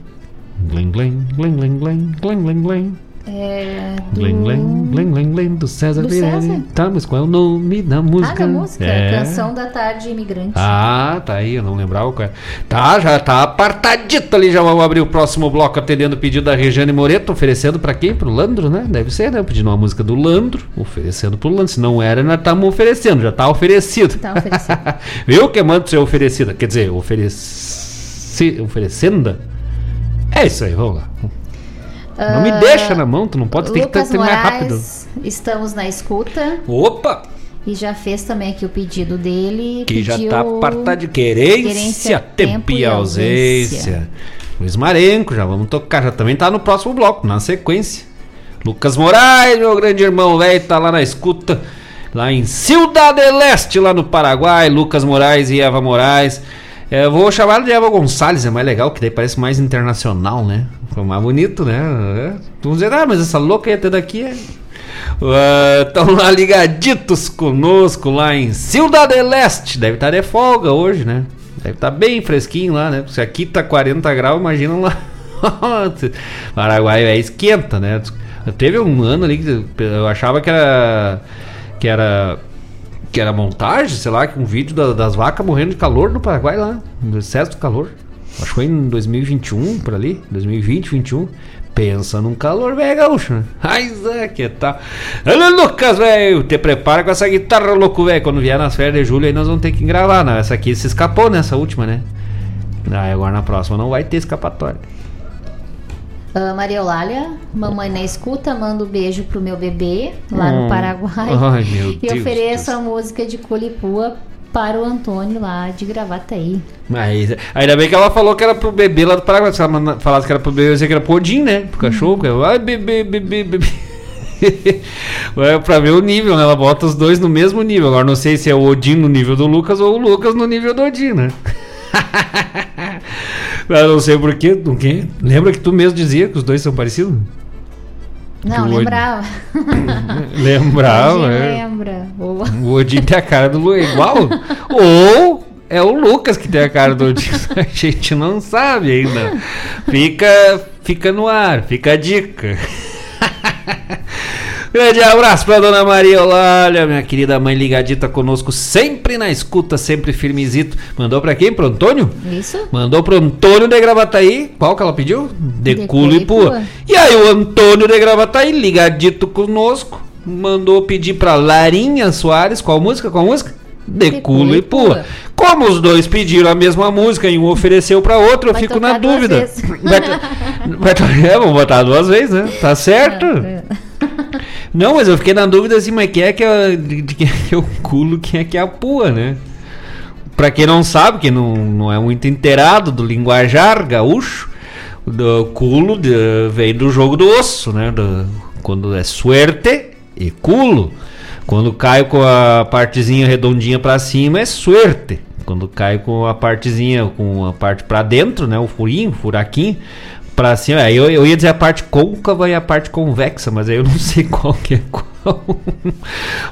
Speaker 3: Glen, glen, glen, glen, glen, glen, glen, glen.
Speaker 4: É. Do...
Speaker 3: Glen, glen, glen, glen, glen, do César
Speaker 4: Do. César?
Speaker 3: Tá, mas qual é o nome da música?
Speaker 4: Ah, da música.
Speaker 3: É.
Speaker 4: Canção da Tarde Imigrante.
Speaker 3: Ah, tá aí, eu não lembrava qual era. Tá, já tá apartadito ali, já vamos abrir o próximo bloco atendendo o pedido da Regiane Moreto, oferecendo pra quem? Pro Landro, né? Deve ser, né? Pedindo uma música do Landro, oferecendo pro Landro. Se não era, nós estamos oferecendo, já tá oferecido.
Speaker 4: Tá oferecido. [laughs]
Speaker 3: Viu que manda ser oferecida? Quer dizer, ofereci... oferecenda? É isso aí, vamos lá. Não me deixa na mão, tu não pode, tem que
Speaker 4: Lucas
Speaker 3: ter mais rápido.
Speaker 4: Estamos na escuta.
Speaker 3: Opa!
Speaker 4: E já fez também aqui o pedido dele.
Speaker 3: Que já tá apartado de querência,
Speaker 4: querência,
Speaker 3: tempo e ausência. Luiz Marenco, já vamos tocar, já também tá no próximo bloco, na sequência. Lucas Moraes, meu grande irmão velho, tá lá na escuta, lá em Ciudad del Este, lá no Paraguai. Lucas Moraes e Eva Moraes. É, vou chamar de Eva Gonçalves, é mais legal, que daí parece mais internacional, né? Foi mais bonito, né? É. Vamos dizer, ah, mas essa louca aí até daqui é. Estão lá ligaditos conosco lá em Ciudad del Este. Deve estar de folga hoje, né? Deve estar bem fresquinho lá, né? Se aqui tá 40 graus, imagina lá. [laughs] Paraguai é esquenta, né? Teve um ano ali que eu achava que era que era que era montagem, sei lá, que um vídeo da- das vacas morrendo de calor no Paraguai lá, no excesso de calor. Acho que foi em 2021, por ali, 2020, 21. Pensa num calor, velho, gaúcho, né? Ai, Zé, que tal? Olha, Lucas, velho, te prepara com essa guitarra, louco, velho. Quando vier nas férias de julho aí nós vamos ter que gravar, né? Essa aqui se escapou nessa última, né? Aí agora na próxima não vai ter escapatória.
Speaker 4: Uh, Maria Eulália, mamãe na escuta, manda um beijo pro meu bebê lá
Speaker 3: Hum.
Speaker 4: no Paraguai. [laughs]
Speaker 3: Ai, meu
Speaker 4: e
Speaker 3: Deus
Speaker 4: ofereço a música de Colipua para o Antônio lá de Gravataí.
Speaker 3: Mas ainda bem que ela falou que era pro bebê lá do Paraguai. Se ela falasse que era pro bebê, eu dizer que era pro Odin, né? Pro cachorro. que eu, Ai, bebê, bebê, bebê. [laughs] É pra ver o nível, né? Ela bota os dois no mesmo nível. Agora não sei se é o Odin no nível do Lucas ou o Lucas no nível do Odin, né? [laughs] Eu não sei porquê. Do quê? Lembra que tu mesmo dizia que os dois são parecidos?
Speaker 4: Não,
Speaker 3: o
Speaker 4: lembrava. [laughs]
Speaker 3: Lembrava,
Speaker 4: Hoje
Speaker 3: é.
Speaker 4: lembra.
Speaker 3: O Odin tem a cara do Lu igual. [laughs] Ou é o Lucas que tem a cara do Odin. [laughs] A gente não sabe ainda. Fica, fica no ar, fica a dica. Grande abraço pra dona Maria Eulália, minha querida mãe ligadita conosco, sempre na escuta, sempre firmezito. Mandou pra quem? Pro Antônio?
Speaker 4: Isso?
Speaker 3: Mandou pro Antônio de Gravataí. Qual que ela pediu? De,
Speaker 4: De
Speaker 3: culo e pua. E aí o Antônio de Gravataí, ligadito conosco, mandou pedir pra Larinha Soares. Qual música? Qual música? De, culo e pua. Como os dois pediram a mesma música e um ofereceu pra outro, eu
Speaker 4: Vai
Speaker 3: fico na dúvida. Vai, vai [laughs] é, vamos botar duas vezes, né? Tá certo? [laughs] Não, mas eu fiquei na dúvida assim, mas quem é que é, de, quem é que é o culo, quem é que é a pua, né? Pra quem não sabe, que não, não é muito inteirado do linguajar gaúcho, do culo de- vem do jogo do osso, né? Do- quando é suerte e culo. Quando cai com a partezinha redondinha pra cima é suerte. Quando cai com a partezinha, com a parte pra dentro, né? O furinho, o furaquinho, pra cima. Eu, eu ia dizer a parte côncava e a parte convexa, mas aí eu não [laughs] sei qual que é qual.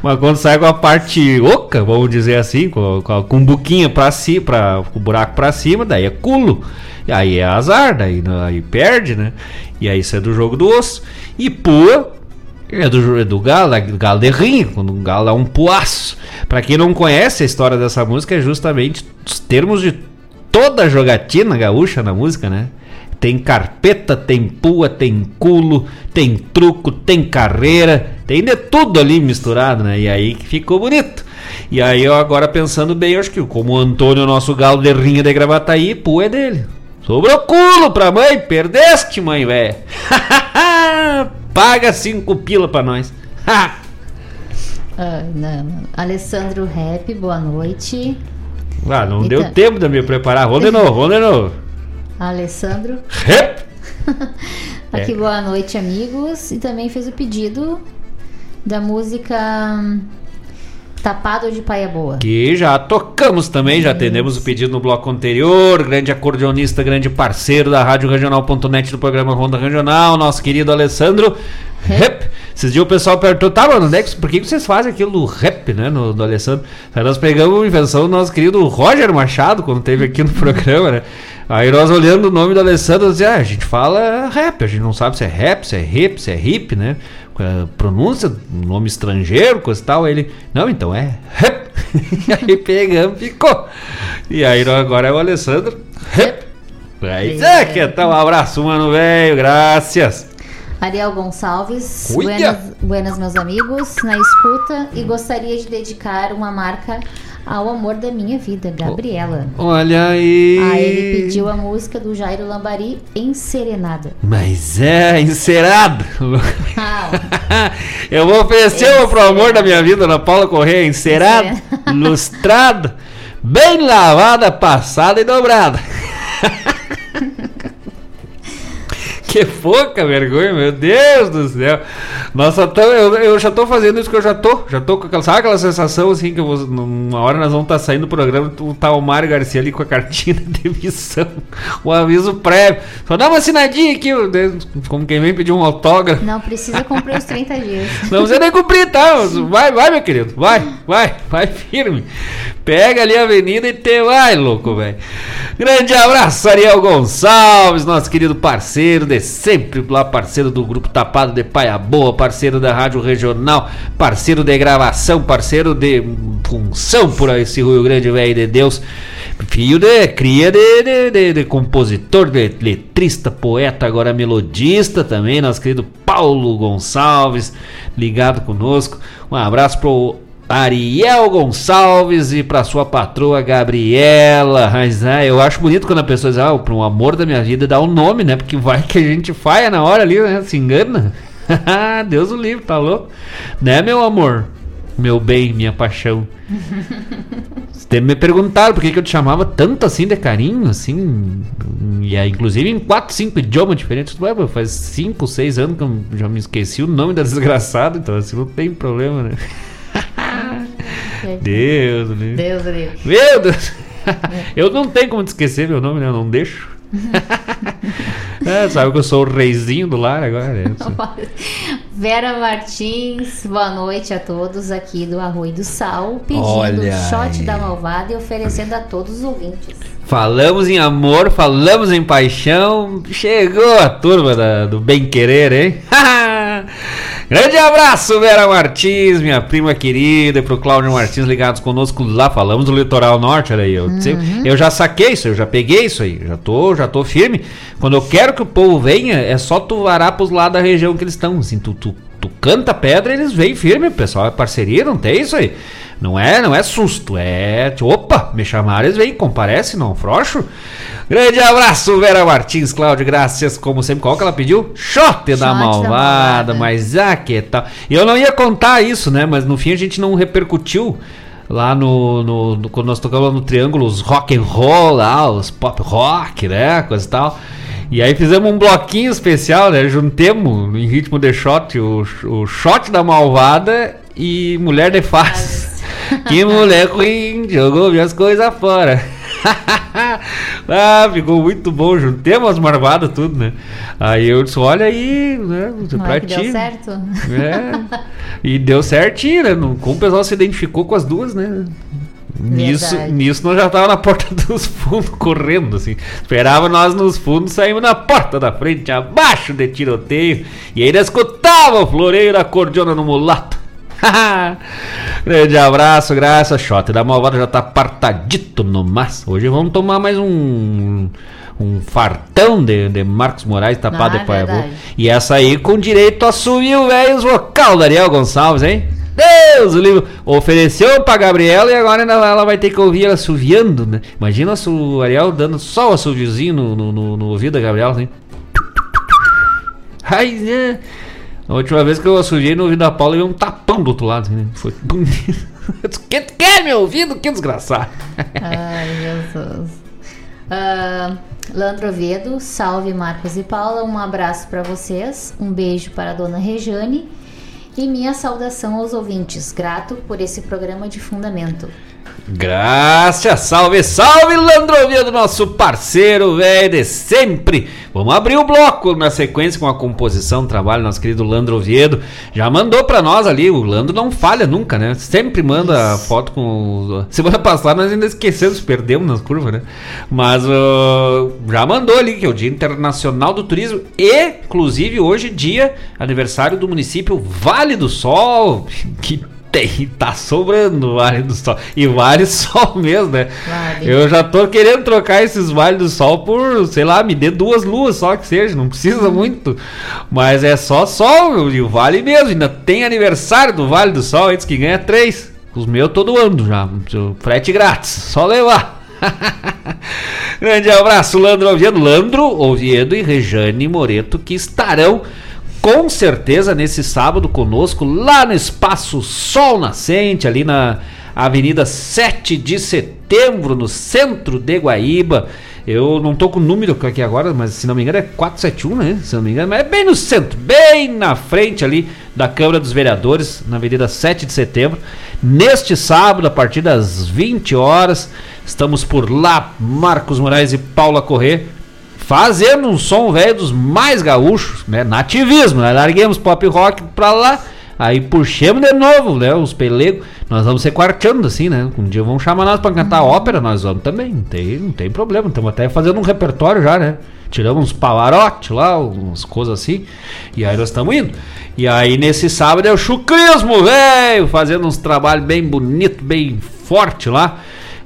Speaker 3: mas quando sai com a parte oca, vamos dizer assim, com, com, com buquinho pra cima, pra, com o buraco pra cima, daí é culo. E aí é azar, daí, aí perde, né? E aí isso é do jogo do osso. E pua é do, é do galo, é do galo de rinho, quando um galo é um puaço. Pra quem não conhece a história dessa música, é justamente os termos de toda jogatina gaúcha na música, né? Tem carpeta, tem pua, tem culo, tem truco, tem carreira, tem de tudo ali misturado, né? E aí que ficou bonito. E aí eu agora pensando bem, acho que como o Antônio, nosso galo de rinha de Gravataí, pua é dele. Sobrou culo pra mãe, perdeste, mãe, velho. [laughs] Paga cinco pila pra nós.
Speaker 4: Ah, não, não. Alessandro Rap, boa noite.
Speaker 3: Ah, não
Speaker 4: Eita.
Speaker 3: deu tempo de me preparar. Vamos de novo, vamos de novo.
Speaker 4: Alessandro.
Speaker 3: Rep! [laughs]
Speaker 4: Aqui,
Speaker 3: É.
Speaker 4: boa noite, amigos. E também fez o pedido da música hum, Tapado de Paia Boa.
Speaker 3: Que já tocamos também, já atendemos o pedido no bloco anterior. Grande acordeonista, grande parceiro da Rádio Regional.net do programa Ronda Regional, nosso querido Alessandro Rep. Esses dias o pessoal perguntou, tá, mano, onde é por que que vocês fazem aquilo do rap, né, no, do Alessandro? Aí nós pegamos uma invenção do nosso querido Roger Machado, quando teve aqui no [laughs] programa, né? Aí nós olhando o nome do Alessandro, nós dizia, ah, a gente fala rap, a gente não sabe se é rap, se é hip, se é hip, né? A Pronúncia, nome estrangeiro, coisa e tal. Ele, não, então é [laughs] e aí pegamos, ficou. E aí agora é o Alessandro rap. Aí, é, que tal? Um abraço, mano, velho, graças.
Speaker 4: Ariel Gonçalves, buenas, buenas, meus amigos, na escuta e gostaria de dedicar uma marca ao amor da minha vida, Gabriela.
Speaker 3: Olha aí.
Speaker 4: Aí ele pediu a música do Jairo Lambari, Enserenada.
Speaker 3: Mas é, encerado.
Speaker 4: Ah, [laughs]
Speaker 3: Eu vou oferecer uma pro amor da minha vida, Ana Paula Correia, encerado, lustrado, bem lavada, passada e dobrada. [laughs] [laughs] Que pouca vergonha, meu Deus do céu. Nossa, tão, eu, eu já tô fazendo isso que eu já tô. Já tô com aquela. Sabe aquela sensação assim que eu vou, numa hora nós vamos estar saindo do programa, tá o Mário Garcia ali com a cartinha [laughs] de demissão. O aviso prévio. Só dá uma assinadinha aqui, como quem vem pedir um autógrafo.
Speaker 4: não precisa cumprir os 30 dias. [laughs]
Speaker 3: Não precisa nem cumprir, tá? Vai, vai, meu querido. Vai, vai, vai firme. Pega ali a avenida e te vai, louco, velho. Grande abraço, Ariel Gonçalves, nosso querido parceiro de sempre, lá parceiro do Grupo Tapado de Paia Boa, parceiro da Rádio Regional, parceiro de gravação, parceiro de função por esse Rio Grande, velho de Deus. Filho de cria de, de, de- de compositor, de letrista, poeta, agora melodista também, nosso querido Paulo Gonçalves, ligado conosco. Um abraço pro Ariel Gonçalves e para sua patroa Gabriela. Mas né, eu acho bonito quando a pessoa diz, ah, um amor da minha vida dá um nome, né? Porque vai que a gente faia na hora ali, né? Se engana. [laughs] Deus o livre, tá louco? Né, meu amor? Meu bem, minha paixão. [laughs] Vocês me perguntaram por que, que eu te chamava tanto assim de carinho, assim. E aí, inclusive em quatro, cinco idiomas diferentes. Ué, faz cinco, seis anos que eu já me esqueci o nome da desgraçada, então assim não tem problema, né? [laughs] Deus, né?
Speaker 4: Deus, Deus.
Speaker 3: Meu Deus! [laughs] eu não tenho como te esquecer meu nome, né? Eu não deixo. [laughs] é, sabe que eu sou o reizinho do lar agora. Né?
Speaker 4: Vera Martins, boa noite a todos aqui do Arroio do Sal, pedindo
Speaker 3: Olha
Speaker 4: o shot
Speaker 3: aí.
Speaker 4: da malvada e oferecendo a todos os ouvintes.
Speaker 3: Falamos em amor, falamos em paixão. Chegou a turma da- do bem querer, hein? [laughs] Grande abraço, Vera Martins, minha prima querida, e pro Cláudio Martins ligados conosco lá. Falamos do litoral norte, olha aí. Eu, eu já saquei isso, eu já peguei isso aí. Já tô, já tô firme. Quando eu quero que o povo venha, é só tu varar pros lados da região que eles estão. Assim, tu, tu, tu canta pedra, eles vêm firme, pessoal. É parceria, não tem isso aí. Não é, não é susto, é. Opa, me chamaram, eles vêm, comparece, não frouxo. Grande abraço, Vera Martins, Cláudio, graças, como sempre. Qual que ela pediu? Shot da
Speaker 4: Shot da
Speaker 3: malvada,
Speaker 4: malvada.
Speaker 3: mas ah, que tal. E eu não ia contar isso, né? Mas no fim a gente não repercutiu lá no, no, no- quando nós tocamos lá no Triângulo, os rock and roll lá, os pop rock, né? Coisa e tal. E aí fizemos um bloquinho especial, né? Juntemos em ritmo de shot o, o shot da malvada e mulher de face. que mulher ruim, jogou minhas coisas fora. [laughs] ah, ficou muito bom, juntemos as marvadas tudo, né? Aí eu disse, olha aí, né?
Speaker 4: Não
Speaker 3: pra
Speaker 4: é
Speaker 3: ti.
Speaker 4: deu certo?
Speaker 3: É. E deu certinho, né? Como o pessoal se identificou com as duas, né? Nisso,
Speaker 4: Verdade.
Speaker 3: nisso nós já tava na porta [laughs] dos fundos correndo, assim. Esperava nós nos fundos, saímos na porta da frente, abaixo de tiroteio. E ainda escutava o floreio da cordiona no mulato. [laughs] Grande abraço, graças. Shot da malvada já tá apartadito no mas. Hoje vamos tomar mais um. Um fartão de, de Marcos Moraes tapado
Speaker 4: Ah,
Speaker 3: de Paiabu.
Speaker 4: verdade.
Speaker 3: E essa aí com direito a subir o velho vocal da Ariel Gonçalves, hein? Deus, o livro ofereceu pra Gabriela e agora ela vai ter que ouvir ela assoviando, né? Imagina o Ariel dando só o assoviozinho no, no, no- ouvido da Gabriela, assim. Ai, né? A última vez que eu assoviei no ouvido da Paula, eu um tapão do outro lado, assim, né? Foi [laughs] bonito. Que quer meu ouvido? Que desgraçado.
Speaker 4: Ai, Jesus. Ah, Landro Oviedo, salve Marcos e Paula, um abraço para vocês, um beijo para a dona Rejane e minha saudação aos ouvintes. Grato por esse programa de fundamento.
Speaker 3: Graças, salve, salve, Landrovia, do nosso parceiro, velho, de sempre. Vamos abrir o bloco na sequência com a composição, trabalho, nosso querido Landro Oviedo. Já mandou pra nós ali, o Landro não falha nunca, né? Sempre manda
Speaker 4: Isso.
Speaker 3: foto com. Semana passada nós ainda esquecemos, perdemos nas curvas, né? Mas ah, já mandou ali, que é o Dia Internacional do Turismo. E, inclusive, hoje, dia aniversário do município Vale do Sol. [laughs] Que tem, tá sobrando o Vale do Sol. E Vale [laughs] Sol mesmo, né?
Speaker 4: Vale.
Speaker 3: Eu já tô querendo trocar esses Vale do Sol por, sei lá, me dê duas luas só que seja, não precisa muito. Mas é só sol, e o Vale mesmo. Ainda tem aniversário do Vale do Sol, antes que ganha três. Os meus todo ano já. Frete grátis, só levar. [laughs] Grande abraço, Landro Oviedo. Landro Oviedo e Rejane Moreto que estarão com certeza nesse sábado conosco lá no Espaço Sol Nascente, ali na Avenida 7 de Setembro, no centro de Guaíba. Eu não tô com o número aqui agora, mas se não me engano é 471, né? Se não me engano, mas é bem no centro, bem na frente ali da Câmara dos Vereadores, na Avenida 7 de Setembro. Neste sábado, a partir das 20 horas, estamos por lá, Marcos Moraes e Paula Corrêa, fazendo um som velho dos mais gaúchos, né? Nativismo, né? Larguemos pop rock pra lá, aí puxemos de novo, né? Os pelegos, nós vamos ser quarteando assim, né? Um dia vão chamar nós pra cantar ópera, nós vamos também, não tem, não tem problema, estamos até fazendo um repertório já, né? Tiramos uns pavarote lá, umas coisas assim, e aí nós estamos indo. E aí nesse sábado é o chucrismo, velho, fazendo uns trabalhos bem bonito, bem forte lá.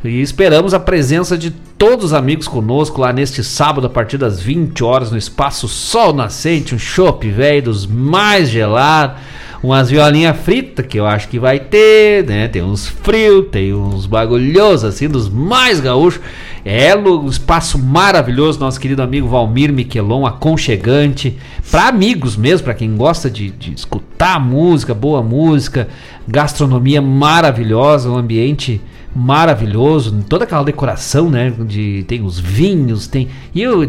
Speaker 3: E esperamos a presença de todos os amigos conosco lá neste sábado a partir das 20 horas no espaço Sol Nascente, um chopp velho dos mais gelados umas violinhas fritas que eu acho que vai ter, né? Tem uns frios, tem uns bagulhosos assim, dos mais gaúchos. É um espaço maravilhoso, nosso querido amigo Valmir Miquelon, aconchegante, para amigos mesmo, para quem gosta de, de escutar música, boa música, gastronomia maravilhosa, um ambiente maravilhoso, toda aquela decoração, né? De, tem os vinhos, tem. E, eu,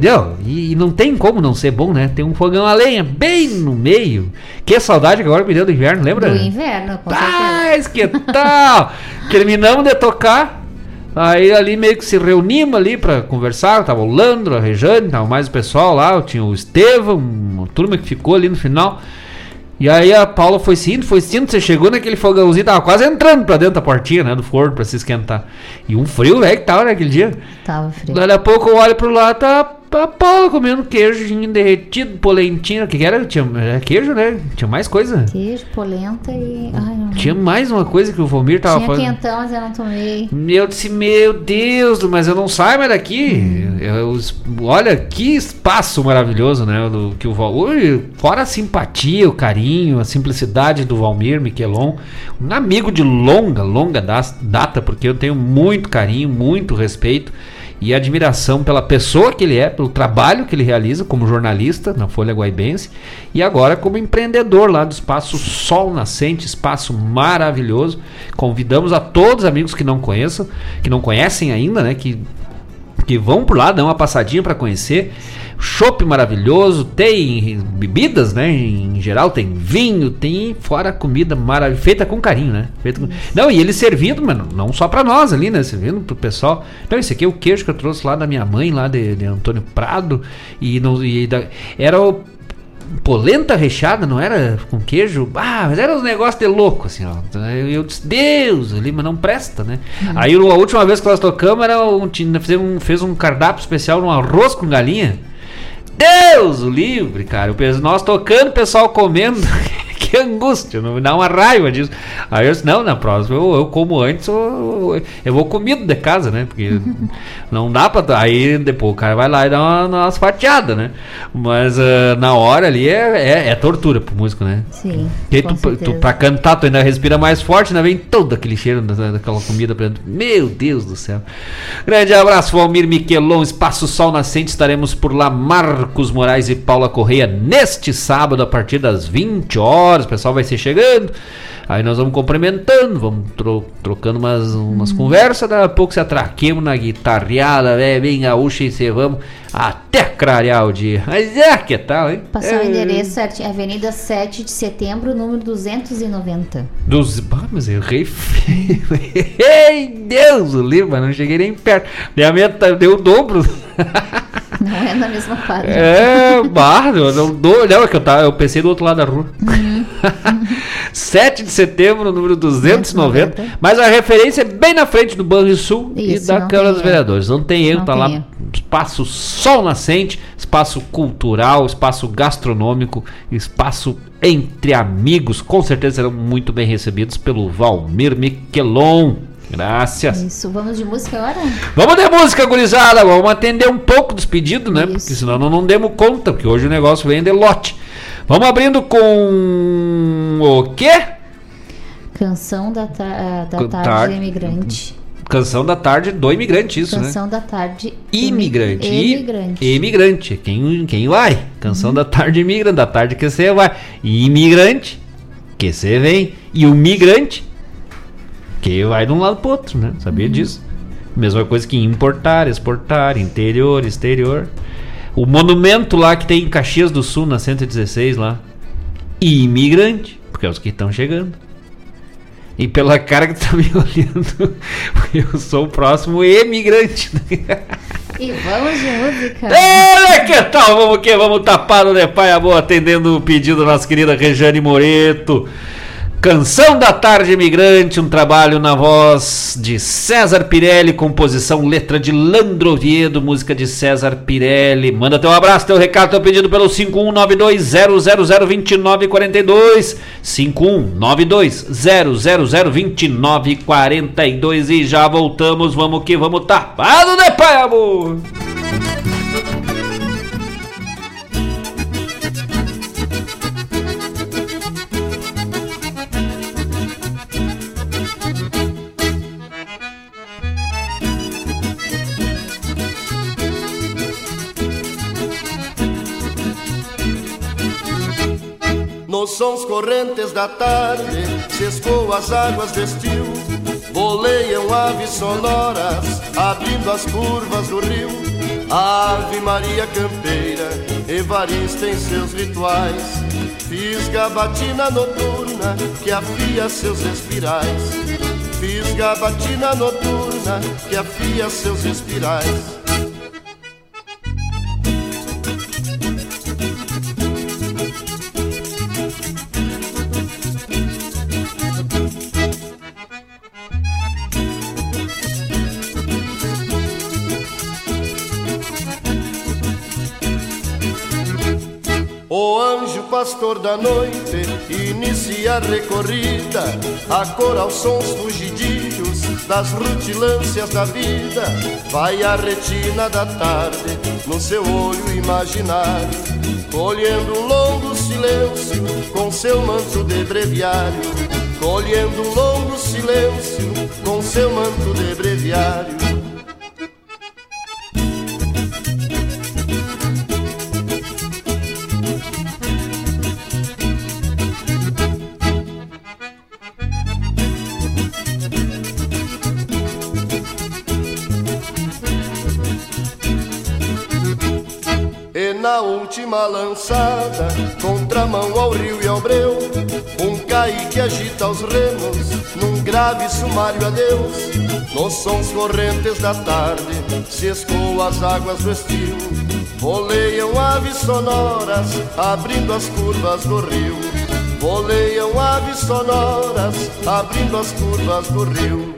Speaker 3: e, e não tem como não ser bom, né? Tem um fogão a lenha bem no meio. Que saudade que agora me deu do inverno, lembra?
Speaker 4: Do inverno, com
Speaker 3: Mas que tal? [laughs] Terminamos de tocar. Aí ali meio que se reunimos ali para conversar, tava o Landro, a Rejane, tava mais o pessoal lá, tinha o Estevam, uma turma que ficou ali no final. E aí a Paula foi indo, foi indo, você chegou naquele fogãozinho, tava quase entrando pra dentro da portinha, né, do forno pra se esquentar. E um frio, velho, que tava naquele dia.
Speaker 4: Tava frio.
Speaker 3: Daí a pouco eu olho pro lado, tá Paula comendo queijinho derretido, polentinho, o que, que era? Tinha é queijo, né? Tinha mais coisa?
Speaker 4: Queijo, polenta e... Ai,
Speaker 3: Tinha mais uma coisa que o Vomir tava
Speaker 4: Tinha fazendo. quentão, mas eu não tomei.
Speaker 3: Eu disse, meu Deus, mas eu não saio mais daqui. Hum. Eu, olha, que espaço maravilhoso, né? Do, que o Valmir, fora a simpatia, o carinho, a simplicidade do Valmir Miquelon. Um amigo de longa, longa data, porque eu tenho muito carinho, muito respeito e admiração pela pessoa que ele é, pelo trabalho que ele realiza como jornalista na Folha Guaibense e agora como empreendedor lá do Espaço Sol Nascente, espaço maravilhoso. Convidamos a todos os amigos que não conheçam, que não conhecem ainda, né, que que vão por lá, dão uma passadinha para conhecer chopp maravilhoso, tem bebidas, né? Em geral, tem vinho, tem fora comida maravilhosa, feita com carinho, né? Feita com... Não, e ele servindo, mano, não só para nós ali, né? Servindo pro pessoal. Então, esse aqui é o queijo que eu trouxe lá da minha mãe, lá de, de Antônio Prado. E, no, e da... era o polenta recheada, não era com queijo? Ah, mas era um negócio de louco, assim, ó. Eu, eu disse, Deus, ali, mas não presta, né? Uhum. Aí a última vez que nós tocamos, era um, fez, um, fez um cardápio especial num arroz com galinha. Deus o livre, cara. Nós tocando, o pessoal comendo. [laughs] que angústia, não me dá uma raiva disso. Aí eu disse, não, na próxima eu, eu como antes, eu, eu, vou comido de casa, né? Porque [laughs] não dá pra. Aí depois o cara vai lá e dá uma, umas fatiadas, né? Mas uh, na hora ali é, é, é, tortura pro músico, né?
Speaker 4: Sim.
Speaker 3: Porque tu, tu, pra cantar, tu ainda respira mais forte, ainda vem todo aquele cheiro daquela comida pra dentro. Meu Deus do céu. Grande abraço, Valmir Miquelon, Espaço Sol Nascente. Estaremos por lá, Marcos Moraes e Paula Correia, neste sábado, a partir das 20 horas horas, o pessoal vai ser chegando. Aí nós vamos cumprimentando, vamos tro trocando umas, umas hum. conversas, daqui a pouco se atraquemos na guitarreada, véio, bem gaúcha e você vamos até clarear o dia. Mas é, que tal, hein?
Speaker 4: Passar
Speaker 3: é.
Speaker 4: o endereço certo, Avenida 7 de Setembro, número 290.
Speaker 3: Dos, ah, mas eu errei feio. [laughs] Ei, Deus, o livro, não cheguei nem perto. Minha meta deu o dobro. [laughs] [laughs]
Speaker 4: Não é na mesma quadra.
Speaker 3: É, eu não dou, não, que eu, tava, eu pensei do outro lado da rua. Uhum. [laughs] 7 de setembro, número 290. 290. Mas a referência é bem na frente do Banrisul e da Câmara dos Vereadores. Não tem erro, não tá lá. Erro. Espaço Sol Nascente, espaço cultural, espaço gastronômico, espaço entre amigos. Com certeza serão muito bem recebidos pelo Valmir Miquelon. Graças.
Speaker 4: Isso, vamos de música agora?
Speaker 3: Vamos de música, gurizada. Vamos atender um pouco dos pedidos, né? Isso. Porque senão não, não demos conta, porque hoje o negócio vem de lote. Vamos abrindo com o quê?
Speaker 4: Canção da, ta eh, da tarde, tarde imigrante.
Speaker 3: Canção da tarde do imigrante, isso,
Speaker 4: Canção
Speaker 3: né?
Speaker 4: da tarde
Speaker 3: imigrante.
Speaker 4: Imigrante.
Speaker 3: imigrante. Quem, quem vai? Canção da tarde imigrante, da tarde que você vai. Imigrante, que você vem. E o migrante, que vai de um lado pro outro, né? Sabia uhum. disso? Mesma coisa que importar, exportar, interior, exterior. O monumento lá que tem em Caxias do Sul, na 116 lá. Imigrante, porque é os que estão chegando. E pela cara que tá me [laughs] olhando, eu sou o próximo imigrante.
Speaker 4: E vamos de música.
Speaker 3: É, que tal? Vamos que? Vamos tapar no de pai amor, atendendo o pedido da nossa querida Rejane Moreto. Canção da Tarde Imigrante, um trabalho na voz de César Pirelli, composição letra de Landro Oviedo, música de César Pirelli. Manda teu abraço, teu recado, teu pedido pelo 5192-0002942, 5192-0002942 e já voltamos, vamos que vamos tapado de pai, amor!
Speaker 11: Sons correntes da tarde se escoam as águas do estio Voleiam aves sonoras abrindo as curvas do rio. A Ave Maria Campeira evarista em seus rituais Fisga a batina noturna que afia seus espirais. Fisga a batina noturna que afia seus espirais pastor da noite inicia a recorrida, a cor aos sons fugidios das rutilâncias da vida. Vai a retina da tarde no seu olho imaginário, colhendo um longo silêncio com seu manto de breviário. Colhendo um longo silêncio com seu manto de breviário. Última lançada, contramão ao rio e ao breu, um que agita os remos, num grave sumário adeus, nos sons correntes da tarde, se escoam as águas do estio, voleiam aves sonoras, abrindo as curvas do rio, voleiam aves sonoras, abrindo as curvas do rio.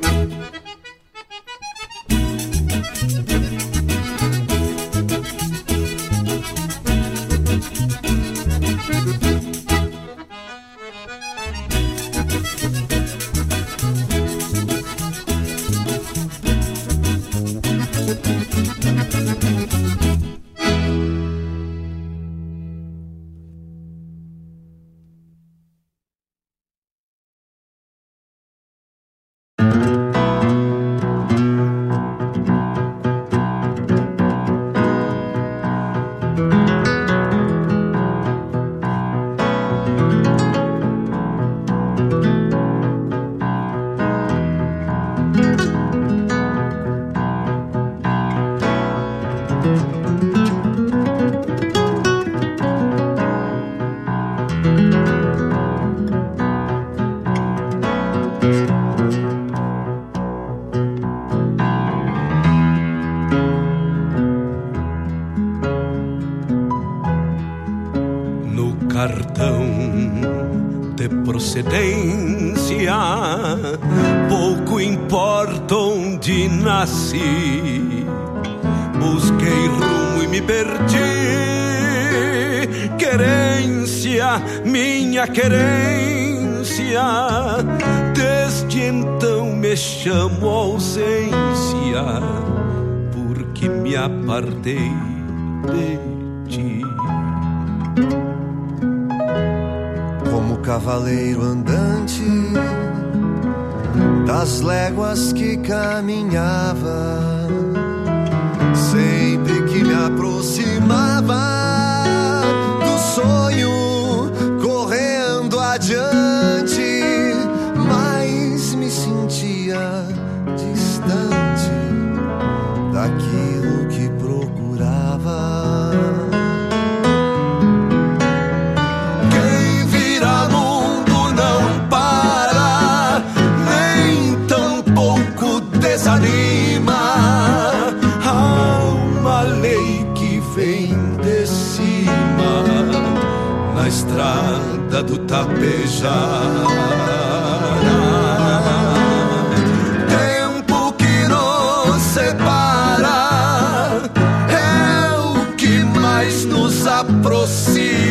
Speaker 7: day. Aproxima.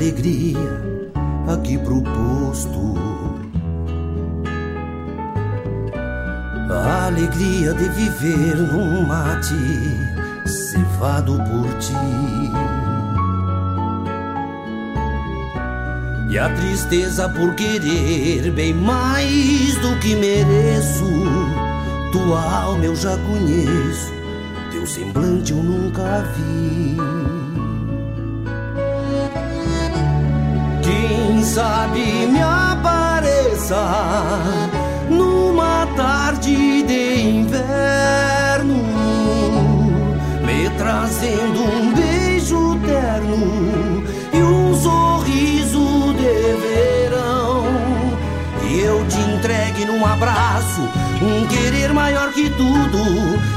Speaker 12: Alegria aqui pro posto. A alegria de viver num mate cevado por ti. E a tristeza por querer bem mais do que mereço. Tua alma eu já conheço, teu semblante eu nunca vi. Quem sabe me apareça numa tarde de inverno, me trazendo um beijo terno e um sorriso de entregue num abraço um querer maior que tudo.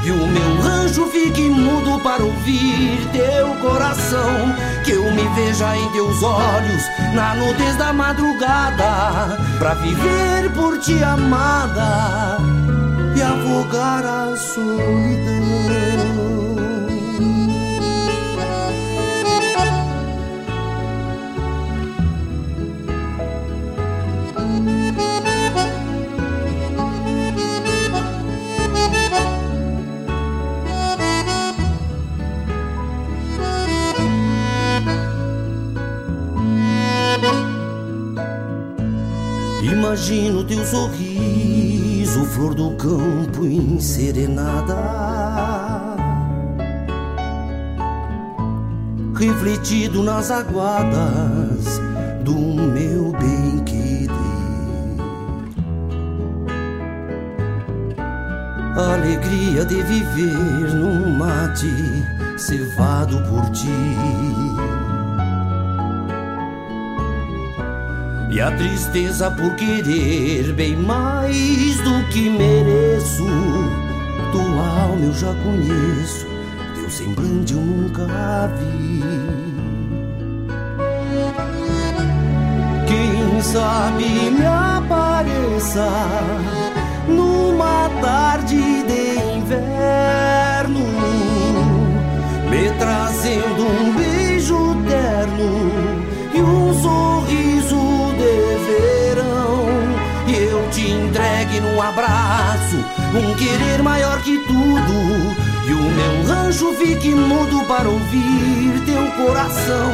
Speaker 12: E o meu rancho fique mudo para ouvir teu coração. Que eu me veja em teus olhos na nudez da madrugada. Pra viver por ti amada e afogar a solidão. Imagino teu sorriso, flor do campo em serenada. Refletido nas aguadas do meu bem querer. A alegria de viver num mate cevado por ti. E a tristeza por querer bem mais do que mereço. Tua alma eu já conheço, teu semblante eu nunca vi. Quem sabe me apareça numa tarde de inverno, me trazendo um beijo terno abraço, um querer maior que tudo. E o meu rancho fique mudo para ouvir teu coração.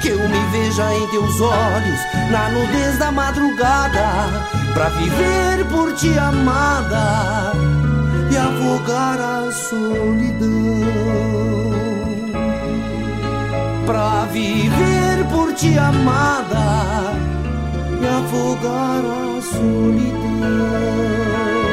Speaker 12: Que eu me veja em teus olhos, na nudez da madrugada, pra viver por ti amada e afogar a solidão. Pra viver por ti amada e afogar a solidão.
Speaker 1: Tordilha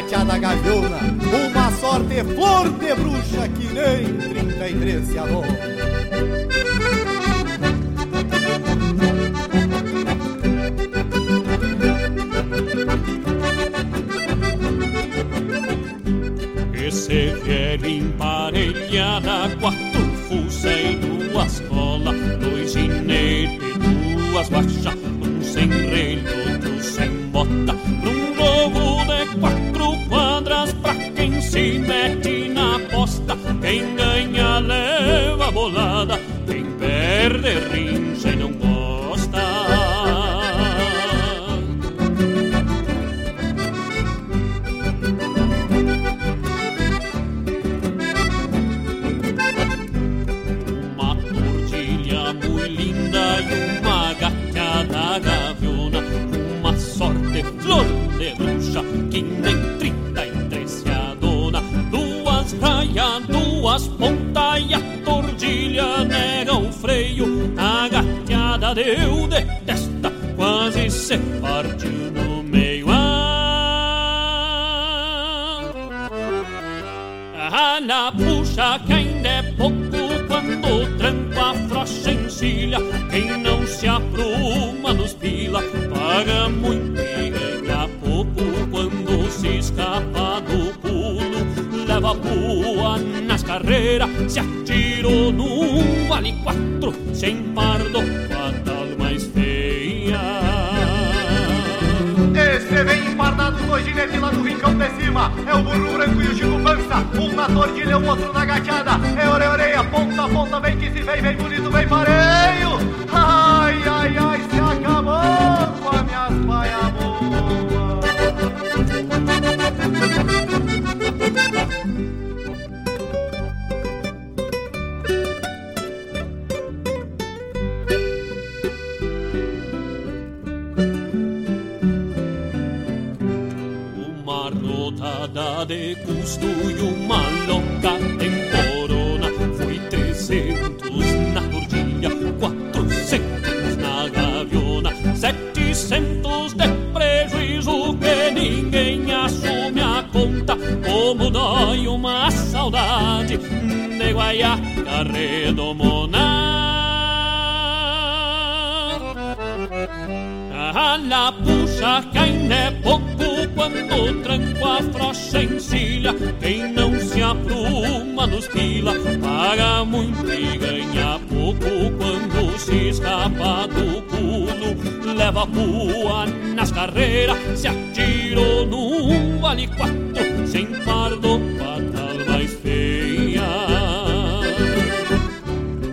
Speaker 1: uma gateada gaviona, uma sorte flor de bruxa que nem 33 se alonga.
Speaker 9: Esse velho emparelhada, quatro fuzéis, duas colas, dois ginetes, duas baixas, um sem relho, outro sem bota, num jogo de quatro Quem ganha leva bolada, quem perde rincha deu de testa, quase se partiu no meio. Ah, na puxa que ainda é pouco quando tranco a frocha encilha, quem não se apruma nos pila, paga muito e ganha pouco quando se escapa do pulo, leva pua nas carreiras, se atirou num vale quatro, sem pardo,
Speaker 13: ginetes lá do rincão de cima. É o burro branco e o Chico Pança. Um na tordilha, o outro na gateada. É orelha, orelha, ponta a ponta. Vem que se vem, vem bonito, vem pareio.
Speaker 9: E uma louca temporona Foi trezentos na tordilha, quatrocentos na gaviona Setecentos de prejuízo que ninguém assume a conta Como dói uma saudade de guaiaca redomona A la puxa é pouco quando tranco a frocha encilha. Quem não se apruma nos pila, paga muito e ganha pouco quando se escapa do pulo. Leva pua nas carreiras, se atirou num vale quatro, sem pardo, fatal mais feia.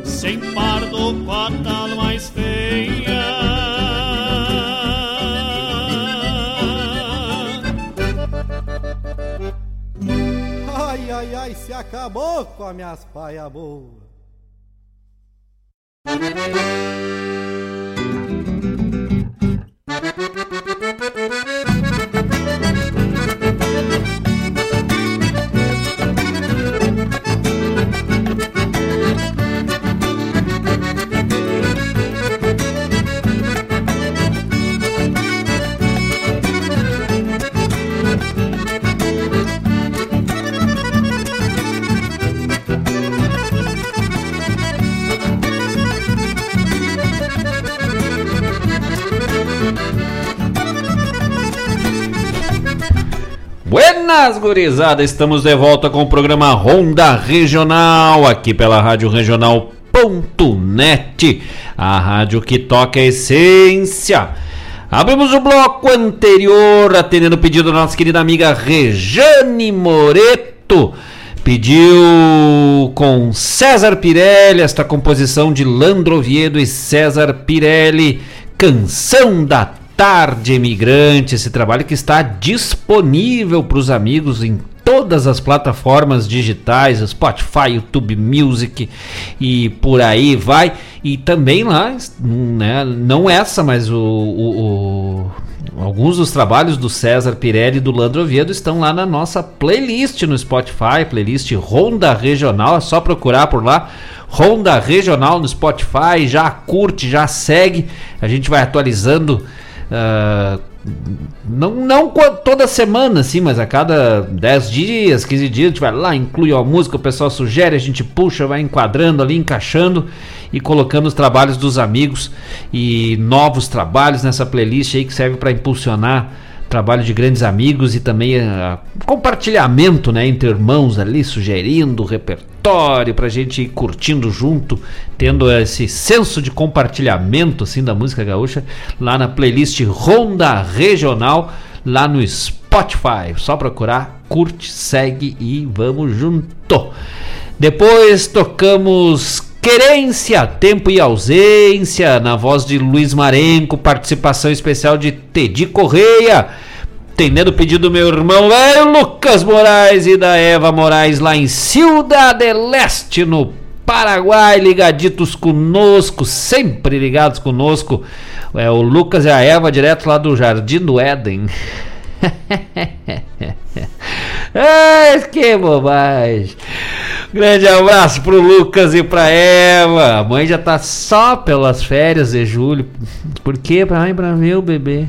Speaker 9: Sem pardo, fatal mais feia.
Speaker 13: Ai, ai, se acabou com as minhas paia boa.
Speaker 3: Buenas, gurizada! Estamos de volta com o programa Ronda Regional, aqui pela Rádio Regional.net, a rádio que toca a essência. Abrimos o bloco anterior, atendendo o pedido da nossa querida amiga Rejane Moreto. Pediu com César Pirelli, esta composição de Landro Oviedo e César Pirelli, Canção da Tarde Imigrante, esse trabalho que está disponível para os amigos em todas as plataformas digitais, Spotify, YouTube Music e por aí vai. E também lá, né, não essa, mas o, o, o, alguns dos trabalhos do César Pirelli e do Landro Oviedo estão lá na nossa playlist no Spotify, playlist Ronda Regional, é só procurar por lá. Ronda Regional no Spotify, já curte, já segue, a gente vai atualizando Uh, não, não toda semana, assim, mas a cada 10 dias, 15 dias, a gente vai lá, inclui a música, o pessoal sugere, a gente puxa, vai enquadrando ali, encaixando e colocando os trabalhos dos amigos e novos trabalhos nessa playlist aí que serve para impulsionar trabalho de grandes amigos e também uh, compartilhamento né, entre irmãos ali, sugerindo repertório para a gente ir curtindo junto, tendo esse senso de compartilhamento assim da música gaúcha lá na playlist Ronda Regional lá no Spotify. Só procurar, curte, segue e vamos junto. Depois tocamos Querência, Tempo e Ausência, na voz de Luiz Marenco, participação especial de Tedi Correia. Atendendo o pedido do meu irmão velho Lucas Moraes e da Eva Moraes lá em Ciudad Leste, no Paraguai, ligaditos conosco, sempre ligados conosco. É o Lucas e a Eva direto lá do Jardim do Éden. [laughs] Ai, que bobagem. Grande abraço pro Lucas e pra Eva. A mãe já tá só pelas férias de julho. Por quê? Ai, pra ver o bebê.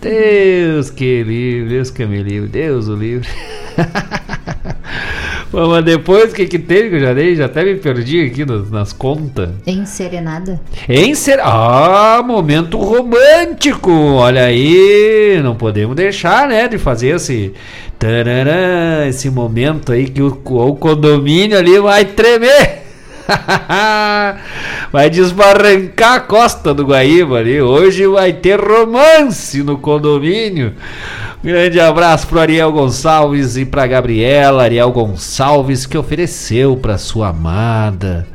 Speaker 3: Deus que livre, Deus que me livre, Deus o livre. [laughs] Mas depois o que, que teve que eu já dei? Já até me perdi aqui nas, nas contas.
Speaker 4: Em serenada.
Speaker 3: Em ser... Ah, momento romântico! Olha aí, não podemos deixar, né, de fazer esse. Tarará, esse momento aí que o, o condomínio ali vai tremer. [laughs] vai desbarrancar a costa do Guaíba ali. Hoje vai ter romance no condomínio. Grande abraço pro Ariel Gonçalves e pra Gabriela Ariel Gonçalves que ofereceu para sua amada,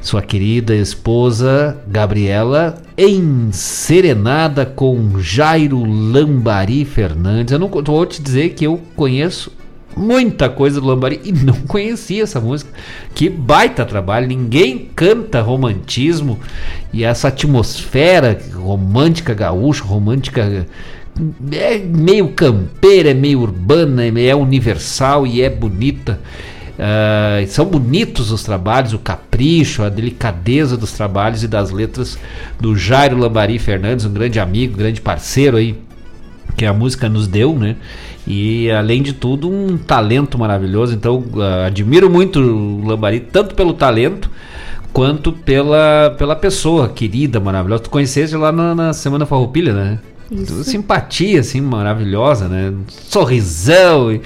Speaker 3: sua querida esposa Gabriela em serenada com Jairo Lambari Fernandes. Eu não vou te dizer que eu conheço muita coisa do Lambari e não conhecia essa música. Que baita trabalho, ninguém canta romantismo e essa atmosfera romântica gaúcha, romântica é meio campeira, é meio urbana, é universal e é bonita. Uh, são bonitos os trabalhos, o capricho, a delicadeza dos trabalhos e das letras do Jairo Lambari Fernandes, um grande amigo, grande parceiro aí que a música nos deu, né? E além de tudo, um talento maravilhoso. Então, uh, admiro muito o Lambari, tanto pelo talento quanto pela, pela pessoa querida, maravilhosa. Tu conheceste lá na, na Semana Farroupilha, né? Isso. Simpatia, assim, maravilhosa, né? Sorrisão. E,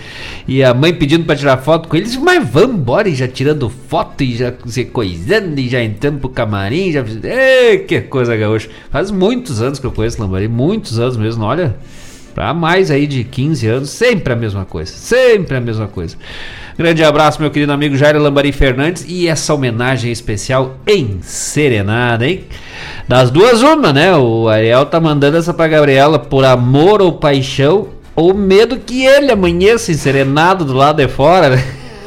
Speaker 3: e a mãe pedindo para tirar foto com eles. Mas vamos embora, e já tirando foto, e já se coisando, e já entrando pro camarim. Já... Ei, que coisa gaúcha. Faz muitos anos que eu conheço Lambari, muitos anos mesmo, olha. Pra mais aí de 15 anos, sempre a mesma coisa. Sempre a mesma coisa. Grande abraço, meu querido amigo Jair Lambari Fernandes. E essa homenagem especial em Serenada, hein? Das duas, uma, né? O Ariel tá mandando essa pra Gabriela por amor ou paixão, ou medo que ele amanheça enserenado do lado de fora, né?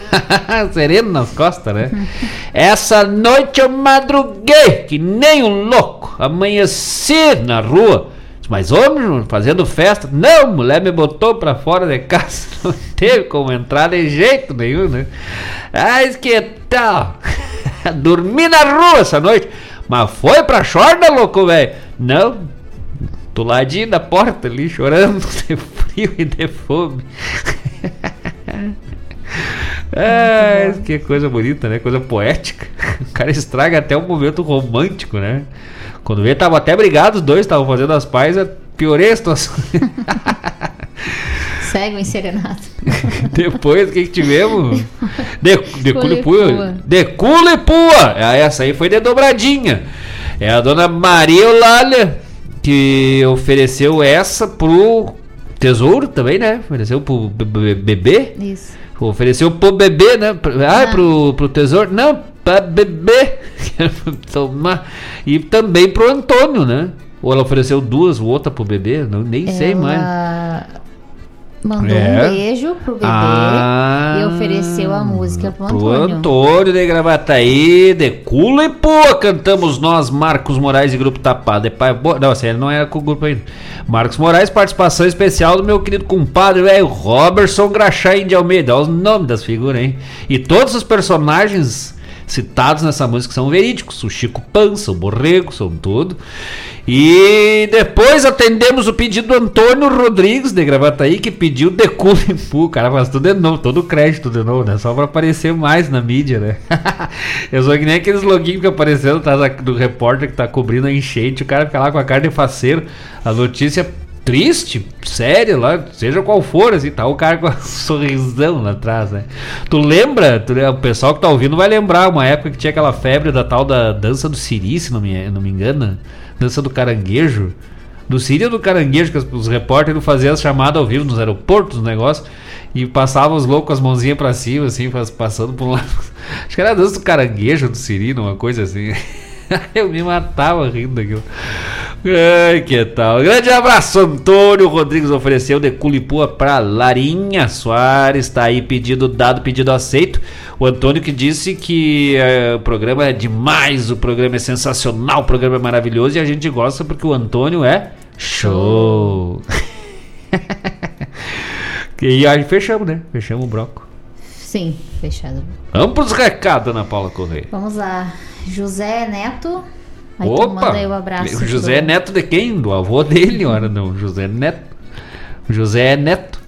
Speaker 3: [laughs] Sereno nas costas, né? Essa noite eu madruguei que nem um louco, amanheci na rua. Mas homem, fazendo festa, não, mulher me botou pra fora de casa, [laughs] não teve como entrar de jeito nenhum, né? Mas que tal? [laughs] Dormi na rua essa noite. Mas foi pra chorda, louco, velho? Não. Do ladinho da porta ali, chorando [laughs] de frio e de fome. é, que coisa bonita, né? Coisa poética. O cara estraga até um momento romântico, né? Quando veio, tava até brigado, os dois estavam fazendo as paz, piorei a situação. [laughs]
Speaker 4: Segue o enserenado. [laughs]
Speaker 3: Depois, o que, que tivemos? De, de Culipua. De Culipua! Ah, essa aí foi de dobradinha. É a dona Maria Eulália que ofereceu essa pro tesouro também, né? Ofereceu pro bebê.
Speaker 4: Isso.
Speaker 3: Ofereceu pro bebê, né? Ah, ah. Pro, pro tesouro. Não, pra bebê. [laughs] Tomar. E também pro Antônio, né? Ou ela ofereceu duas, outra pro bebê? Não, nem ela... sei mais.
Speaker 4: Mandou é. um beijo pro bebê ah, e ofereceu a música pro Antônio.
Speaker 3: Pro Antônio de Gravataí, de Cula e Pô, cantamos nós, Marcos Moraes e Grupo Tapado. De pai, não, assim, ele não era com o grupo ainda. Marcos Moraes, participação especial do meu querido compadre, velho, Robertson Graxaim de Almeida. Olha os nomes das figuras, hein? E todos os personagens citados nessa música são verídicos. O Chico Pança, o Borrego, são tudo. E depois atendemos o pedido do Antônio Rodrigues de Gravataí, que pediu Deculimpu. O cara faz tudo de novo, todo crédito de novo, né? Só pra aparecer mais na mídia, né? [laughs] Eu sou que nem aqueles loginhos que apareceram tá, do repórter que tá cobrindo a enchente. O cara fica lá com a cara de faceiro. A notícia triste, séria lá, seja qual for, assim, tá o cara com um [laughs] sorrisão lá atrás, né? Tu lembra, tu, o pessoal que tá ouvindo vai lembrar uma época que tinha aquela febre da tal da dança do Siri, se não me, não me engano, dança do caranguejo. Do Siri ou do caranguejo, que os, os repórteres faziam as chamadas ao vivo nos aeroportos, no negócio, e passavam os loucos com as mãozinhas pra cima, assim, passando por um lado. [laughs] Acho que era a dança do caranguejo do Siri, uma coisa assim. [laughs] [laughs] Eu me matava rindo daquilo. Ai, que tal? Grande abraço, Antônio Rodrigues ofereceu de Culipua para Larinha Soares. Tá aí pedido dado, pedido aceito. O Antônio que disse que é, o programa é demais, o programa é sensacional, o programa é maravilhoso e a gente gosta porque o Antônio é show. [laughs] e aí fechamos, né? Fechamos o bloco.
Speaker 4: Sim, fechado.
Speaker 3: Vamos pros recados, Ana Paula Correia.
Speaker 4: Vamos lá. José Neto. Aí
Speaker 3: Opa!
Speaker 4: manda aí o abraço.
Speaker 3: O José é
Speaker 4: pro-
Speaker 3: neto de quem? Do avô dele, ora não. José Neto. O José é neto.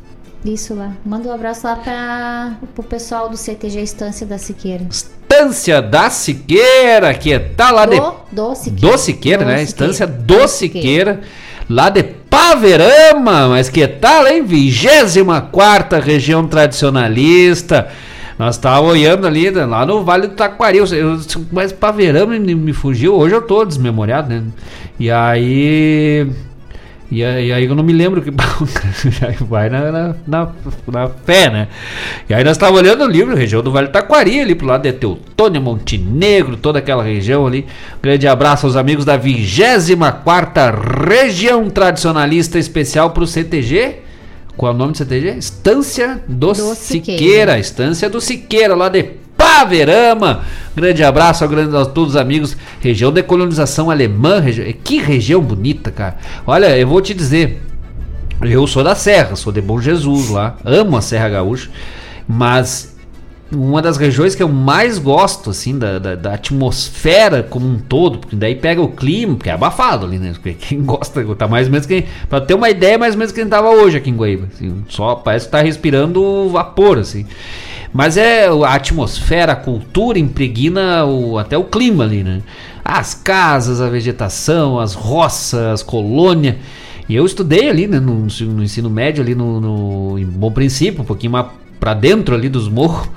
Speaker 4: Isso lá. Manda um abraço lá pra, pro pessoal do CTG Estância da Siqueira.
Speaker 3: Estância da Siqueira, que tá lá de.
Speaker 4: Do, do Siqueira.
Speaker 3: Do Siqueira,
Speaker 4: Do
Speaker 3: né?
Speaker 4: Siqueira.
Speaker 3: Estância do Siqueira, lá de Paverama, mas que tal, hein? 24 região tradicionalista. Nós estávamos olhando ali, né, lá no Vale do Taquari. Eu, eu- mas Paverama me, me fugiu. Hoje eu tô desmemoriado, né? E aí. E aí, eu não me lembro que. [laughs] Vai na, na, na, na fé, né? E aí nós estávamos olhando o livro, região do Vale do Taquari, ali pro lado de Teutônia, Montenegro, toda aquela região ali. Grande abraço aos amigos da 24 Região Tradicionalista Especial pro CTG. Qual é o nome do CTG? Estância do,
Speaker 4: Do
Speaker 3: Siqueira.
Speaker 4: Siqueira.
Speaker 3: Estância do Siqueira, lá de Paverama. Grande abraço a, grande, a todos os amigos. Região de colonização alemã. regi- Que região bonita, cara. Olha, eu vou te dizer. Eu sou da Serra, sou de Bom Jesus lá. Amo a Serra Gaúcha. Mas uma das regiões que eu mais gosto, assim, da, da, da atmosfera como um todo, porque daí pega o clima, porque é abafado ali, né? Quem gosta, tá mais ou menos que. Pra ter uma ideia, mais ou menos que a gente tava hoje aqui em Guaíba. assim, só parece que tá respirando vapor, assim. Mas é a atmosfera, a cultura impregna o, até o clima ali, né? As casas, a vegetação, as roças, as colônias. E eu estudei ali, né, no, no ensino médio, ali no, no- em Bom Princípio, um pouquinho mais pra dentro ali dos morros.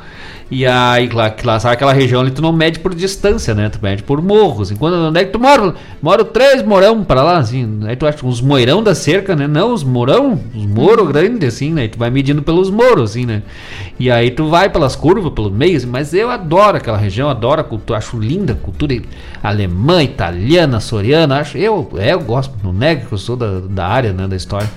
Speaker 3: E aí, lá, lá, sabe aquela região ali, tu não mede por distância, né? Tu mede por morros. Enquanto, onde é que tu mora? Moro três morão pra lá, assim. Aí tu acha uns moirão da cerca, né? Não, os morão, os moro grandes, assim, né? E tu vai medindo pelos moros, assim, né? E aí tu vai pelas curvas, pelos meios. Mas eu adoro aquela região, adoro a cultura, acho linda a cultura alemã, italiana, soriana. Acho, eu, é, eu gosto, não nego que eu sou da, da área, né? Da história.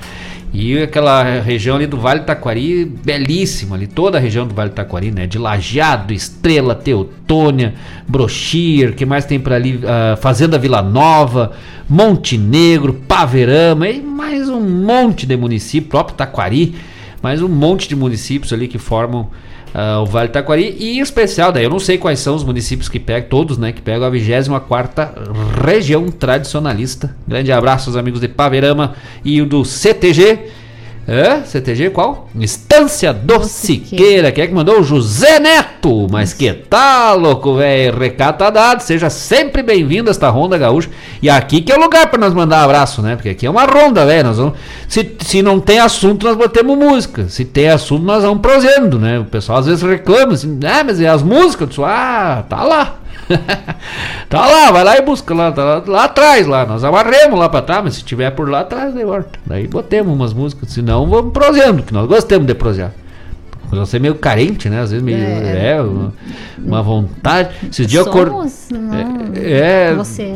Speaker 3: E aquela região ali do Vale Taquari, belíssima ali, toda a região do Vale Taquari, né? De Lajeado, Estrela, Teutônia, Brochir, que mais tem por ali? Ah, Fazenda Vila Nova, Montenegro, Paverama e mais um monte de municípios, próprio Taquari, mais um monte de municípios ali que formam ah, o Vale do Taquari e em especial, daí eu não sei quais são os municípios que pegam, todos, né, que pegam a 24 região tradicionalista. Grande abraço aos amigos de Paverama e o do CTG. É? CTG qual? Estância do Siqueira. Quem é que mandou? O José Neto. Mas que tal, louco, velho? Recado tá dado. Seja sempre bem-vindo a esta Ronda Gaúcha. E aqui que é o lugar para nós mandar abraço, né? Porque aqui é uma ronda, velho. Nós vamos... se, se não tem assunto, nós botemos música. Se tem assunto, nós vamos prosendo, né? O pessoal às vezes reclama assim, ah, mas e as músicas? Eu disse, ah, tá lá. [laughs] tá lá, vai lá e busca lá, tá lá, lá atrás lá, nós amarremos lá pra trás, mas se tiver por lá atrás, daí volta. Daí botemos umas músicas, senão vamos prosendo, que nós gostamos de prosear. Você é meio carente, né? Às vezes meio. É,
Speaker 4: É.
Speaker 3: uma, uma vontade. Esses dias eu acor-
Speaker 4: Somos? Não.
Speaker 3: É.
Speaker 4: Você.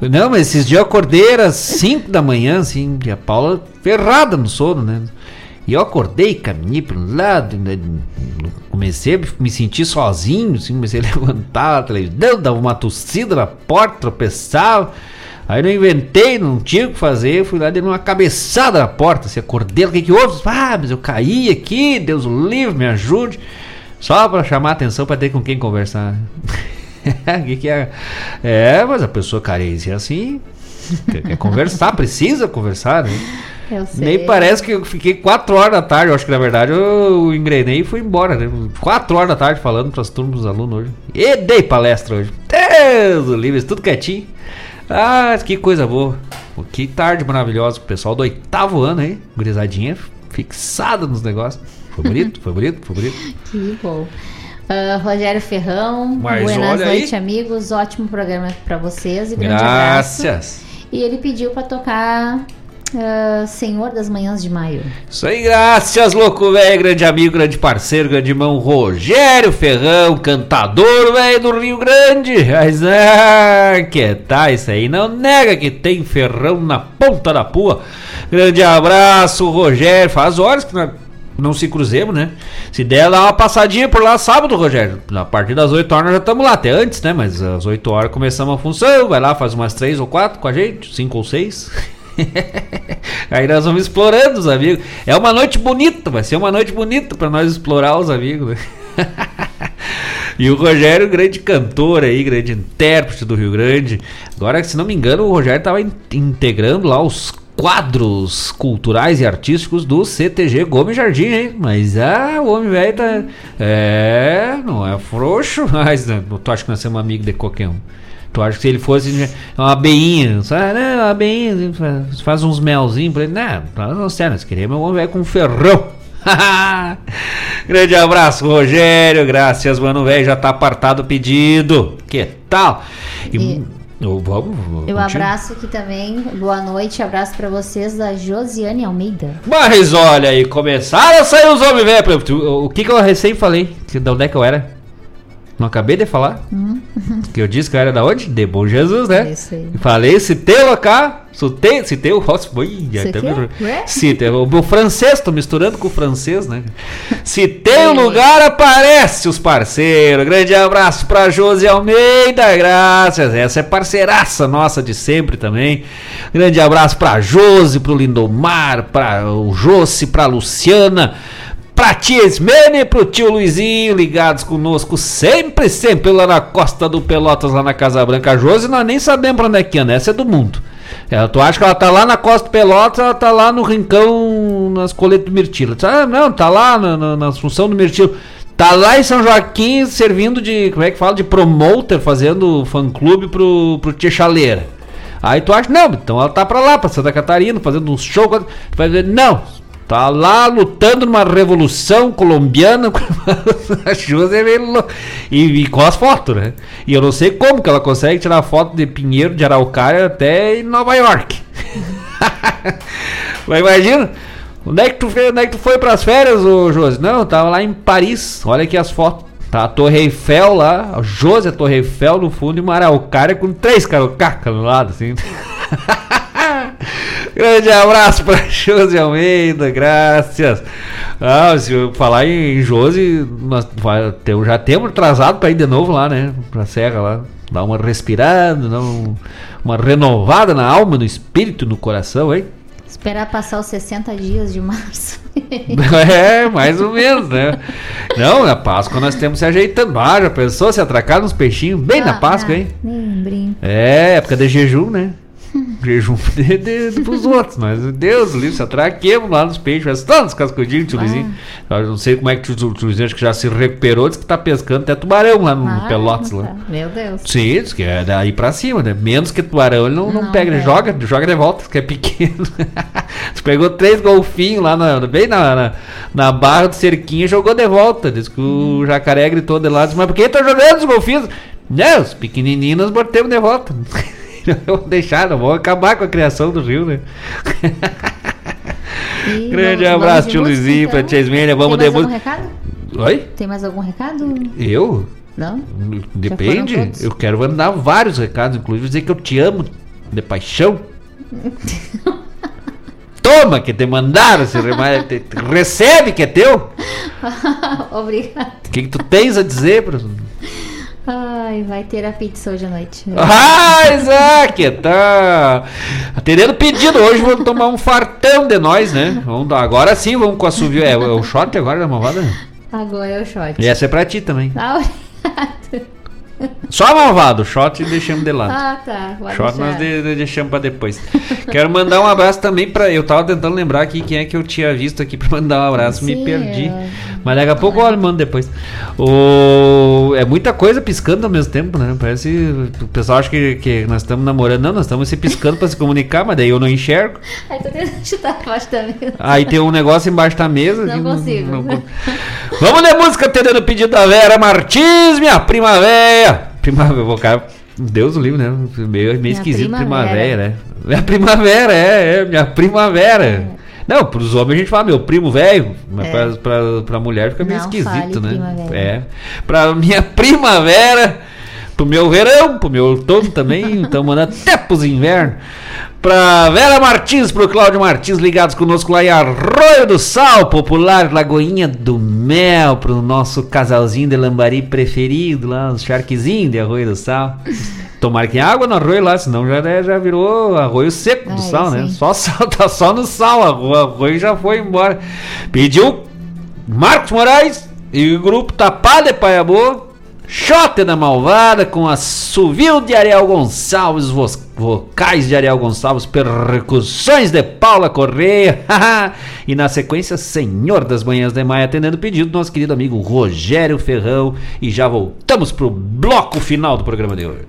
Speaker 3: Não, mas esses dias eu acordei, era 5 da manhã, assim, e a Paula ferrada no sono, né? E eu acordei, caminhei para um lado, né, comecei a me sentir sozinho, assim, comecei a [laughs] levantar a televisão, dava uma tossida na porta, tropeçava. Aí não inventei, não tinha o que fazer, fui lá dei uma cabeçada na porta, assim, acordei, o que que houve? Ah, mas eu caí aqui, Deus o livre, me ajude. Só para chamar atenção para ter com quem conversar. [laughs] Que, que é? É, mas a pessoa carente é assim, quer conversar, precisa conversar, né?
Speaker 4: Eu sei.
Speaker 3: Nem parece que eu fiquei 4 horas da tarde. Eu acho que na verdade eu engrenei e fui embora, né? 4 horas da tarde falando para as turmas dos alunos hoje. E dei palestra hoje. Deus do livre, tudo quietinho. Ah, que coisa boa. Pô, Que tarde maravilhosa. O pessoal do oitavo ano aí, gurizadinha, fixada nos negócios. Foi bonito, foi bonito, foi bonito. [laughs]
Speaker 4: Que bom. Ah, Rogério Ferrão,
Speaker 3: Mas aí.
Speaker 4: noites, amigos. Ótimo programa para vocês e grande abraço.
Speaker 3: Graças.
Speaker 4: E ele pediu para tocar ah, Senhor das Manhãs de Maio.
Speaker 3: Aí, graças, louco, velho. Grande amigo, grande parceiro, grande irmão Rogério Ferrão, cantador, velho, do Rio Grande. Mas, ah, que tá, isso aí não nega que tem ferrão na ponta da pua. Grande abraço, Rogério. Faz horas que não se cruzemos, né? Se der, dá uma passadinha por lá sábado, Rogério. A partir das 8 horas nós já estamos lá, até antes, né? Mas às 8 horas começamos a função. Vai lá, faz umas 3 ou 4 com a gente, 5 ou 6. [laughs] Aí nós vamos explorando os amigos. É uma noite bonita, vai ser uma noite bonita para nós explorar os amigos. Né? [laughs] E o Rogério, grande cantor aí, grande intérprete do Rio Grande. Agora, se não me engano, o Rogério estava in integrando lá os quadros culturais e artísticos do CTG Gomes Jardim, hein? Mas ah, o homem velho tá. É, não é frouxo, [laughs] mas né, tu acha que nós somos amigos de qualquer um. Tu acha que se ele fosse uma abeinha, sabe? Né? Uma abeinha, faz uns melzinhos pra ele. Não, não sei, nós queremos um velho com ferrão. [laughs] Grande abraço, Rogério. Graças, mano, velho. Já tá apartado o pedido. Que tal?
Speaker 4: E, e eu, vamos, vamos, eu abraço aqui também. Boa noite. Abraço para vocês da Josiane Almeida.
Speaker 3: Mas olha aí, começaram a sair os homens, velho. O que, que eu recém falei? De onde é que eu era? Não acabei de falar? Hum. Que eu disse que eu era da onde? De Bom Jesus, né? Isso aí. Falei, citei o local, citei, citei o rosto. Citei o, o francês, tô misturando com o francês, né? [laughs] Citei o lugar, aparece os parceiros. Grande abraço pra Josi Almeida, graças. Essa é parceiraça nossa de sempre também. Grande abraço pra Josi, pro Lindomar, pra o Josi, pra Luciana Pra tia Esmene e pro tio Luizinho ligados conosco sempre, sempre lá na costa do Pelotas, lá na Casa Branca. A Josi nós nem sabemos pra onde é que anda, essa é do mundo. Ela, tu acha que ela tá lá na costa do Pelotas, ela tá lá no rincão, nas coletas do Mirtilo. Ah, não, tá lá na, na, na função do Mirtilo. Tá lá em São Joaquim servindo de, como é que fala, de promoter, fazendo fã-clube pro, pro Tia Chaleira. Aí tu acha, não, então ela tá pra lá, pra Santa Catarina, fazendo uns shows. Vai dizer, não, Tá lá lutando numa revolução colombiana [laughs] a José é e, e com as fotos, né? E eu não sei como que ela consegue tirar foto de Pinheiro de Araucária até em Nova York. [laughs] Mas imagina, onde é que tu onde é que tu foi pras férias, ô Josi? Não, tava lá em Paris. Olha aqui as fotos. Tá a Torre Eiffel lá, a Josi, a Torre Eiffel no fundo e uma araucária com três carocacas no lado, assim. [laughs] Grande abraço para [laughs] Josi Almeida, graças. Ah, se eu falar em Josi, nós já temos atrasado para ir de novo lá, né? Pra Serra lá. Dar uma respirada, dar uma renovada na alma, no espírito, no coração, hein?
Speaker 4: Esperar passar os 60 dias de março. [laughs]
Speaker 3: é, mais ou menos, né? Não, na Páscoa nós temos se ajeitando. Ah, já pensou se atracar nos peixinhos bem ah, na Páscoa, ah, hein? Nem É, época de jejum, né? Jejum [laughs] de, de, de, pros outros, mas Deus, livre, se atraquemos lá nos peixes, faz tantos cascudinhos, tio Luizinho. Eu não sei como é que o tio Luizinho acho que já se recuperou, diz que tá pescando até tubarão lá no, ah, Pelotas. Lá.
Speaker 4: Tá. Meu Deus.
Speaker 3: Sim, diz que é daí pra cima, né? Menos que tubarão, ele não, não, não pega, ele joga, joga de volta, que é pequeno. [laughs] Você pegou três golfinhos lá, na, bem na, na, na, barra do cerquinho e jogou de volta. Diz que o hum. jacaré gritou de lá, disse, mas por que tá jogando os golfinhos? Não, os pequenininhos nós botemos de volta. [laughs] não vou deixar, não vou acabar com a criação do Rio, né? E [laughs] Grande vamos, abraço, tio Luizinho, então. pra Tia Esmênia. Vamos
Speaker 4: Tem mais algum recado?
Speaker 3: Oi?
Speaker 4: Tem mais algum recado?
Speaker 3: Eu?
Speaker 4: Não?
Speaker 3: Depende. Eu quero mandar vários recados, inclusive dizer que eu te amo de paixão. [laughs] Toma, que te mandaram, se recebe que é teu.
Speaker 4: Obrigada.
Speaker 3: O que, que tu tens a dizer, professor?
Speaker 4: Ai, vai ter a pizza hoje à noite.
Speaker 3: Ah, Isaac, tá atendendo pedido. Hoje vamos tomar um fartão de nós, né? Vamos, agora sim, vamos com a subir. É, é, o shot agora da malvada?
Speaker 4: Agora é o shot.
Speaker 3: E essa é pra ti também. Ah, obrigado. Só malvado, shot deixamos de lado.
Speaker 4: Ah, tá.
Speaker 3: Pode shot deixar. nós de, de, deixamos pra depois. Quero mandar um abraço também pra. Eu tava tentando lembrar aqui quem é que eu tinha visto aqui pra mandar um abraço, Sim, me perdi. Eu... Mas daqui a pouco eu mando depois. O... É muita coisa piscando ao mesmo tempo, né? Parece. O pessoal acha que, que nós estamos namorando. Não, nós estamos se piscando pra se comunicar, mas daí eu não enxergo.
Speaker 4: Aí tô tentando chutar embaixo da mesa.
Speaker 3: Aí tem um negócio embaixo da mesa.
Speaker 4: Não consigo. Não, não...
Speaker 3: Vamos ler música atendendo o pedido da Vera Martins, minha primavera. Primavera, vou ficar. Deus o livre, né? Meio, meio esquisito primavera. primavera, né? Minha primavera, é, é, minha primavera. É. Não, pros homens a gente fala meu primo velho, mas é. pra, pra, pra mulher fica meio Não esquisito, né? Primavera. É. Pra minha [laughs] primavera, pro meu verão, pro meu outono também, então mandando até pros invernos. Pra Vera Martins, pro Cláudio Martins, ligados conosco lá em Arroio do Sal, popular Lagoinha do Mel, pro nosso casalzinho de lambari preferido lá, os charquezinhos de Arroio do Sal.
Speaker 9: Tomara que tenha água no arroio lá, senão já, né, já virou arroio seco do
Speaker 4: é,
Speaker 9: sal, né? Só, [laughs] sal, tá só no sal, o arroio já foi embora. Pediu Marcos Moraes e o grupo Tapá de Paiabô Shot da Malvada com assovio de Ariel Gonçalves, vo vocais de Ariel Gonçalves, percussões de Paula Correia e na sequência Senhor das Manhãs de Maia atendendo o pedido do nosso querido amigo Rogério Ferrão e já voltamos pro bloco final do programa de hoje.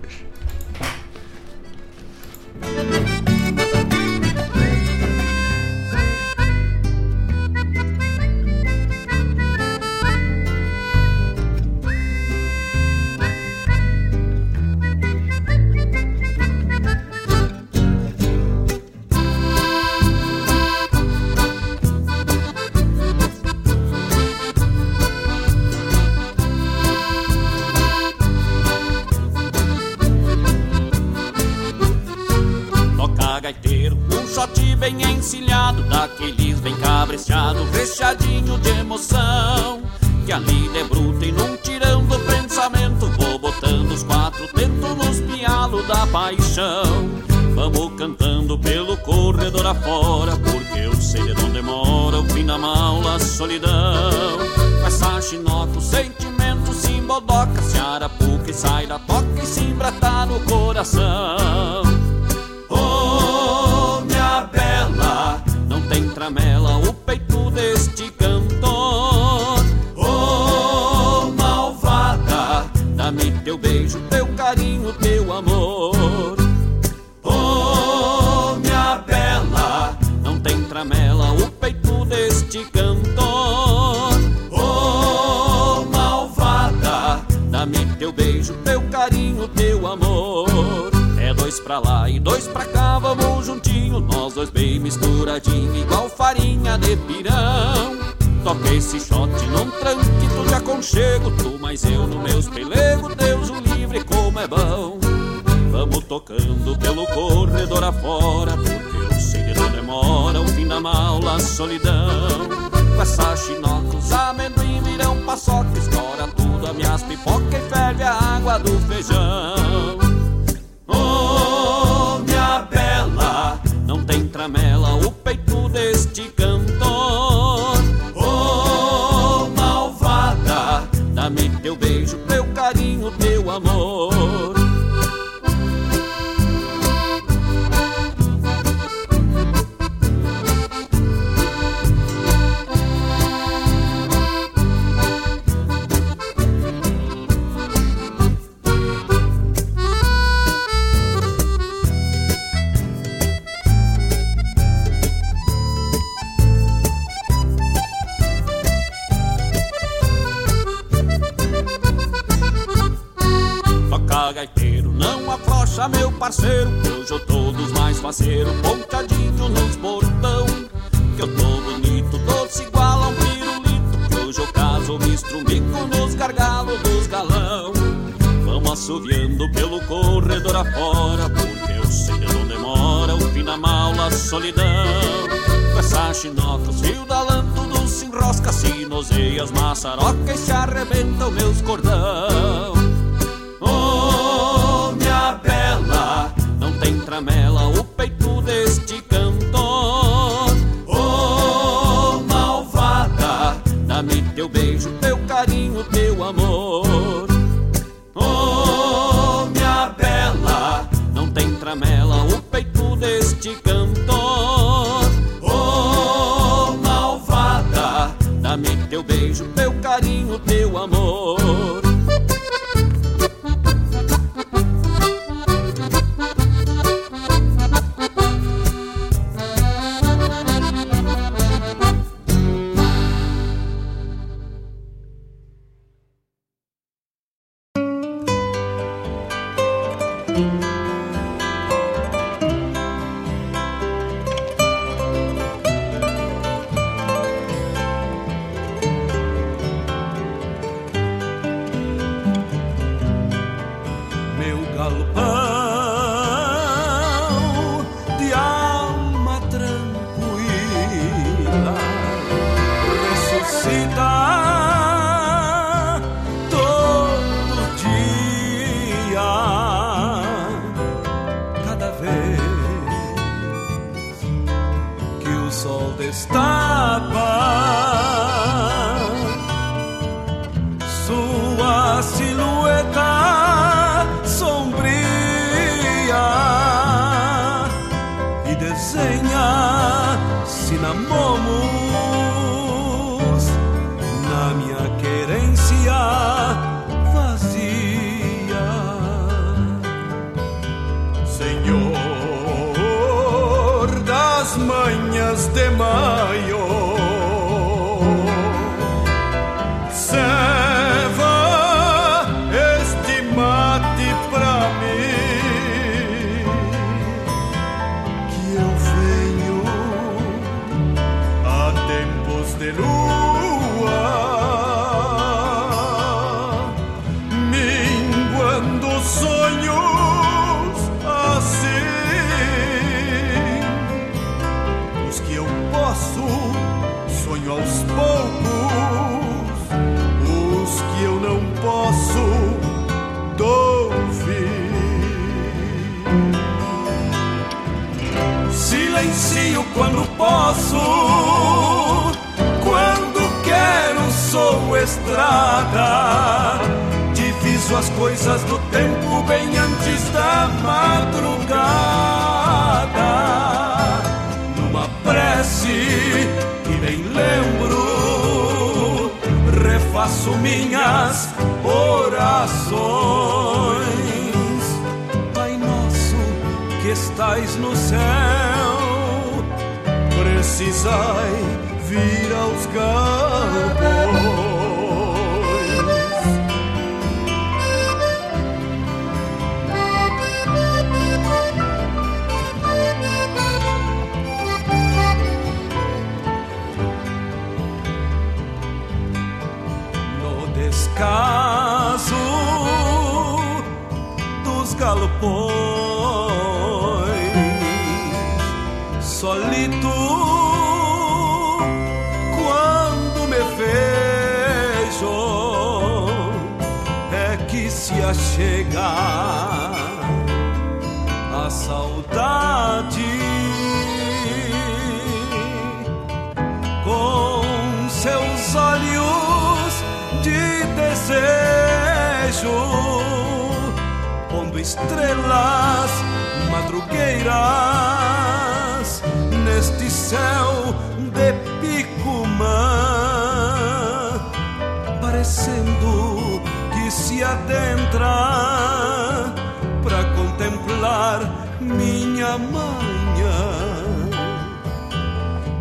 Speaker 14: amanhã.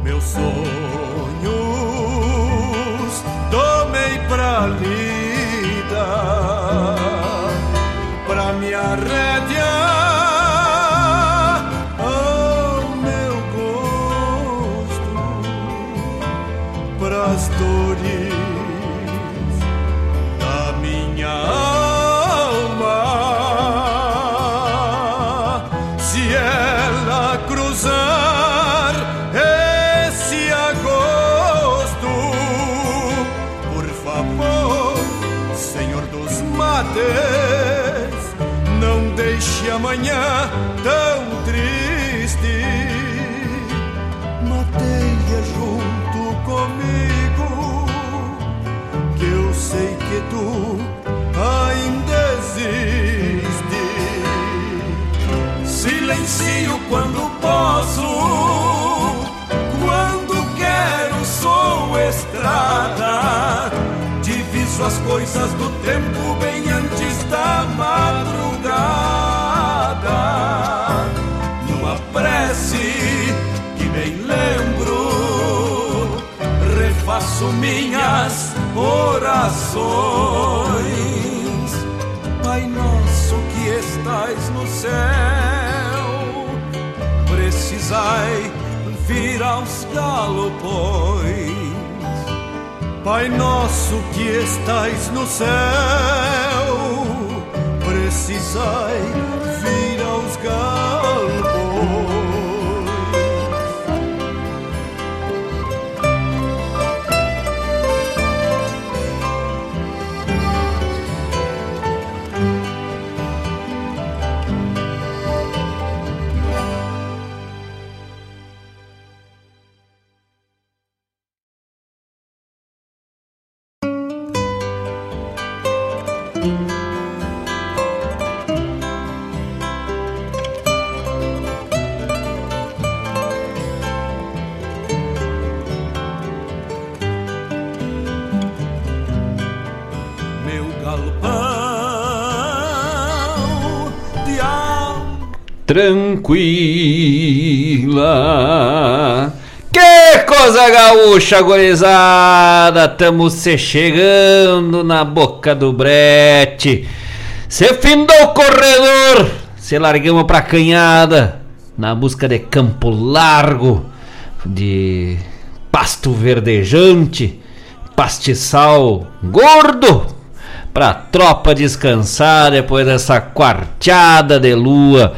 Speaker 14: Meus
Speaker 15: sonhos tomei pra
Speaker 7: ali. as coisas do tempo bem antes da madrugada. Numa prece que bem lembro, refaço minhas orações. Pai nosso que estais no céu, precisai vir aos galopões
Speaker 15: Pai nosso que estais no céu, precisai vir aos galpões.
Speaker 3: Tranquila. Que coisa gaúcha, gorizada! Tamo se chegando na boca do brete. Se findou o corredor, se largamos pra canhada na busca de campo largo, de pasto verdejante, pastiçal gordo, pra tropa descansar depois dessa quarteada de lua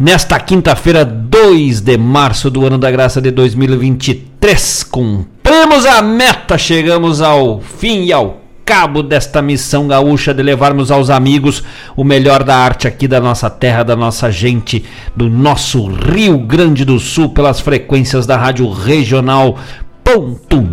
Speaker 3: Nesta quinta-feira, 2 de março do ano da graça de 2023, cumprimos a meta, chegamos ao fim e ao cabo desta missão gaúcha de levarmos aos amigos o melhor da arte aqui da nossa terra, da nossa gente, do nosso Rio Grande do Sul, pelas frequências da Rádio Regional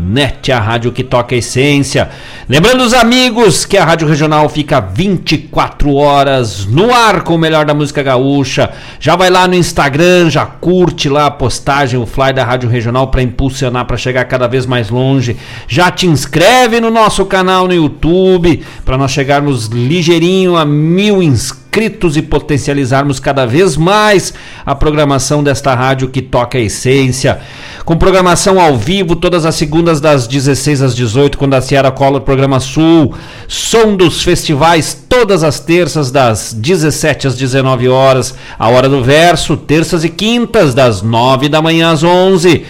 Speaker 3: Net, a rádio que toca a essência. Lembrando os amigos que a Rádio Regional fica 24 horas no ar com o melhor da música gaúcha. Já vai lá no Instagram, já curte lá a postagem, o fly da Rádio Regional para impulsionar para chegar cada vez mais longe. Já te inscreve no nosso canal no YouTube para nós chegarmos ligeirinho a mil inscritos inscritos e potencializarmos cada vez mais a programação desta rádio que toca a essência. Com programação ao vivo, todas as segundas das 16 às 18, quando a Sierra cola o programa Sul. Som dos festivais, todas as terças das 17 às 19 horas. A hora do verso, terças e quintas, das 9 da manhã às 11.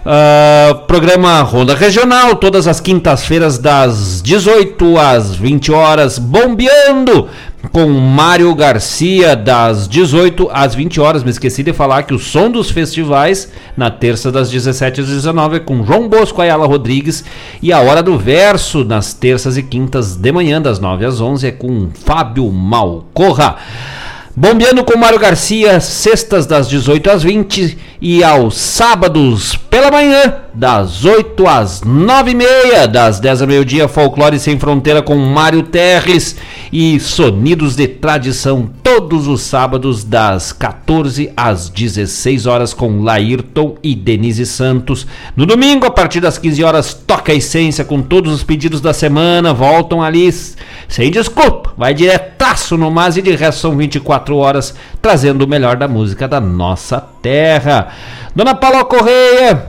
Speaker 3: Uh, programa Ronda Regional, todas as quintas-feiras, das 18 às 20 horas, bombeando com Mário Garcia, das 18 às 20 horas. Me esqueci de falar que o som dos festivais, na terça, das 17 às 19, é com João Bosco Ayala Rodrigues. E a Hora do Verso, nas terças e quintas de manhã, das 9 às 11, é com Fábio Malcorra. Bombeando com Mário Garcia, sextas das 18 às 20 e aos sábados pela manhã, das 8 às 9 e meia, das 10 ao meio-dia, Folclore Sem Fronteira com Mário Terres e Sonidos de Tradição, todos os sábados, das 14 às 16 horas, com Laírton e Denise Santos. No domingo, a partir das 15 horas, toca a essência com todos os pedidos da semana, voltam ali sem desculpa, vai diretaço no Mas e de resto são 24 horas, trazendo o melhor da música da nossa terra. Dona Paula Correia,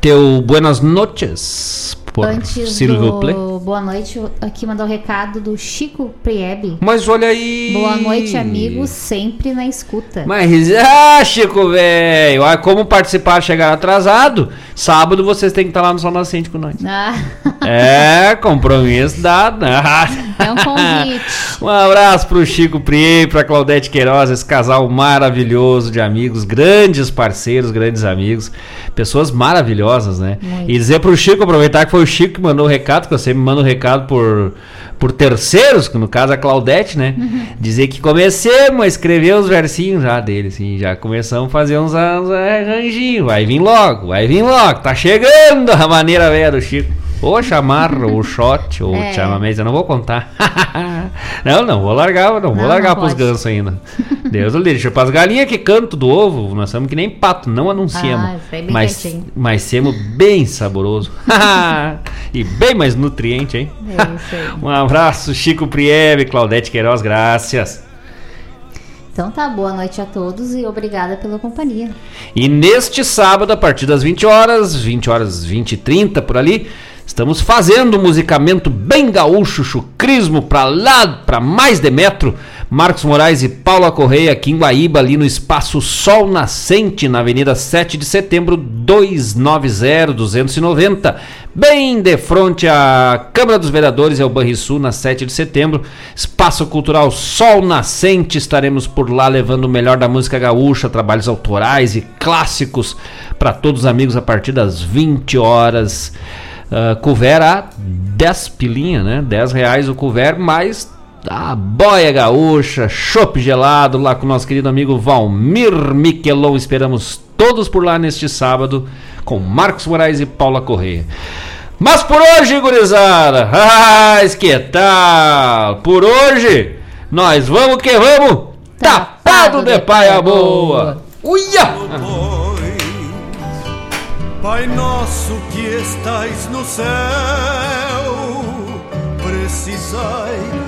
Speaker 3: teu buenas noches.
Speaker 4: Por Antes do Play. Boa noite, aqui mandar o um recado do Chico Priebe.
Speaker 3: Mas olha aí.
Speaker 4: Boa noite, amigo, sempre na escuta.
Speaker 3: Mas, ah, Chico, velho, como participar, chegar atrasado. Sábado vocês têm que estar lá no Sol Nascente com nós. Ah. [laughs] É, compromisso dado.
Speaker 4: É um convite. [laughs]
Speaker 3: um abraço pro Chico Priebe, pra Claudete Queiroz, esse casal maravilhoso de amigos, grandes parceiros, grandes amigos, pessoas maravilhosas, né? Muito. E dizer pro Chico, aproveitar que foi o Chico que mandou o recado, que eu sempre mando o recado por, por terceiros, que no caso a Claudete, né? Uhum. Dizer que comecemos a escrever os versinhos já dele, assim, já começamos a fazer uns, uns arranjinhos, vai vir logo, vai vir logo, tá chegando a maneira velha do Chico. Ou chamarra, ou shot, ou é. chamamento, eu não vou contar. [laughs] não, não vou largar, não, não vou largar não pros gansos ainda. [laughs] Deus o livre. Para as galinhas que cantam do ovo, nós somos que nem pato, não anunciamos. Ah, mas, mas semos bem saboroso. [laughs] e bem mais nutriente, hein? É isso aí. um abraço, Chico Prieve, Claudete Queiroz, graças.
Speaker 4: Então tá, boa noite a todos e obrigada pela companhia.
Speaker 3: E neste sábado, a partir das 20 horas, 20 horas 20 e 30 por ali, Estamos fazendo um musicamento bem gaúcho, chucrismo para lá, para mais de metro. Marcos Moraes e Paula Correia aqui em Guaíba, ali no Espaço Sol Nascente, na Avenida 7 de Setembro, 290 290, bem de frente à Câmara dos Vereadores e ao Banrisul, na 7 de Setembro. Espaço Cultural Sol Nascente, estaremos por lá levando o melhor da música gaúcha, trabalhos autorais e clássicos para todos os amigos a partir das 20 horas. Uh, couvert a 10 pilinha, né? 10 reais o couvert, mais a boia gaúcha, chopp gelado lá com o nosso querido amigo Valmir Miquelon. Esperamos todos por lá neste sábado com Marcos Moraes e Paula Correia. Mas por hoje, gurizada, [laughs] ah, que tal? Por hoje, nós vamos que vamos, tapado de paia boa. Uia!
Speaker 16: Pai nosso que estais no céu, precisai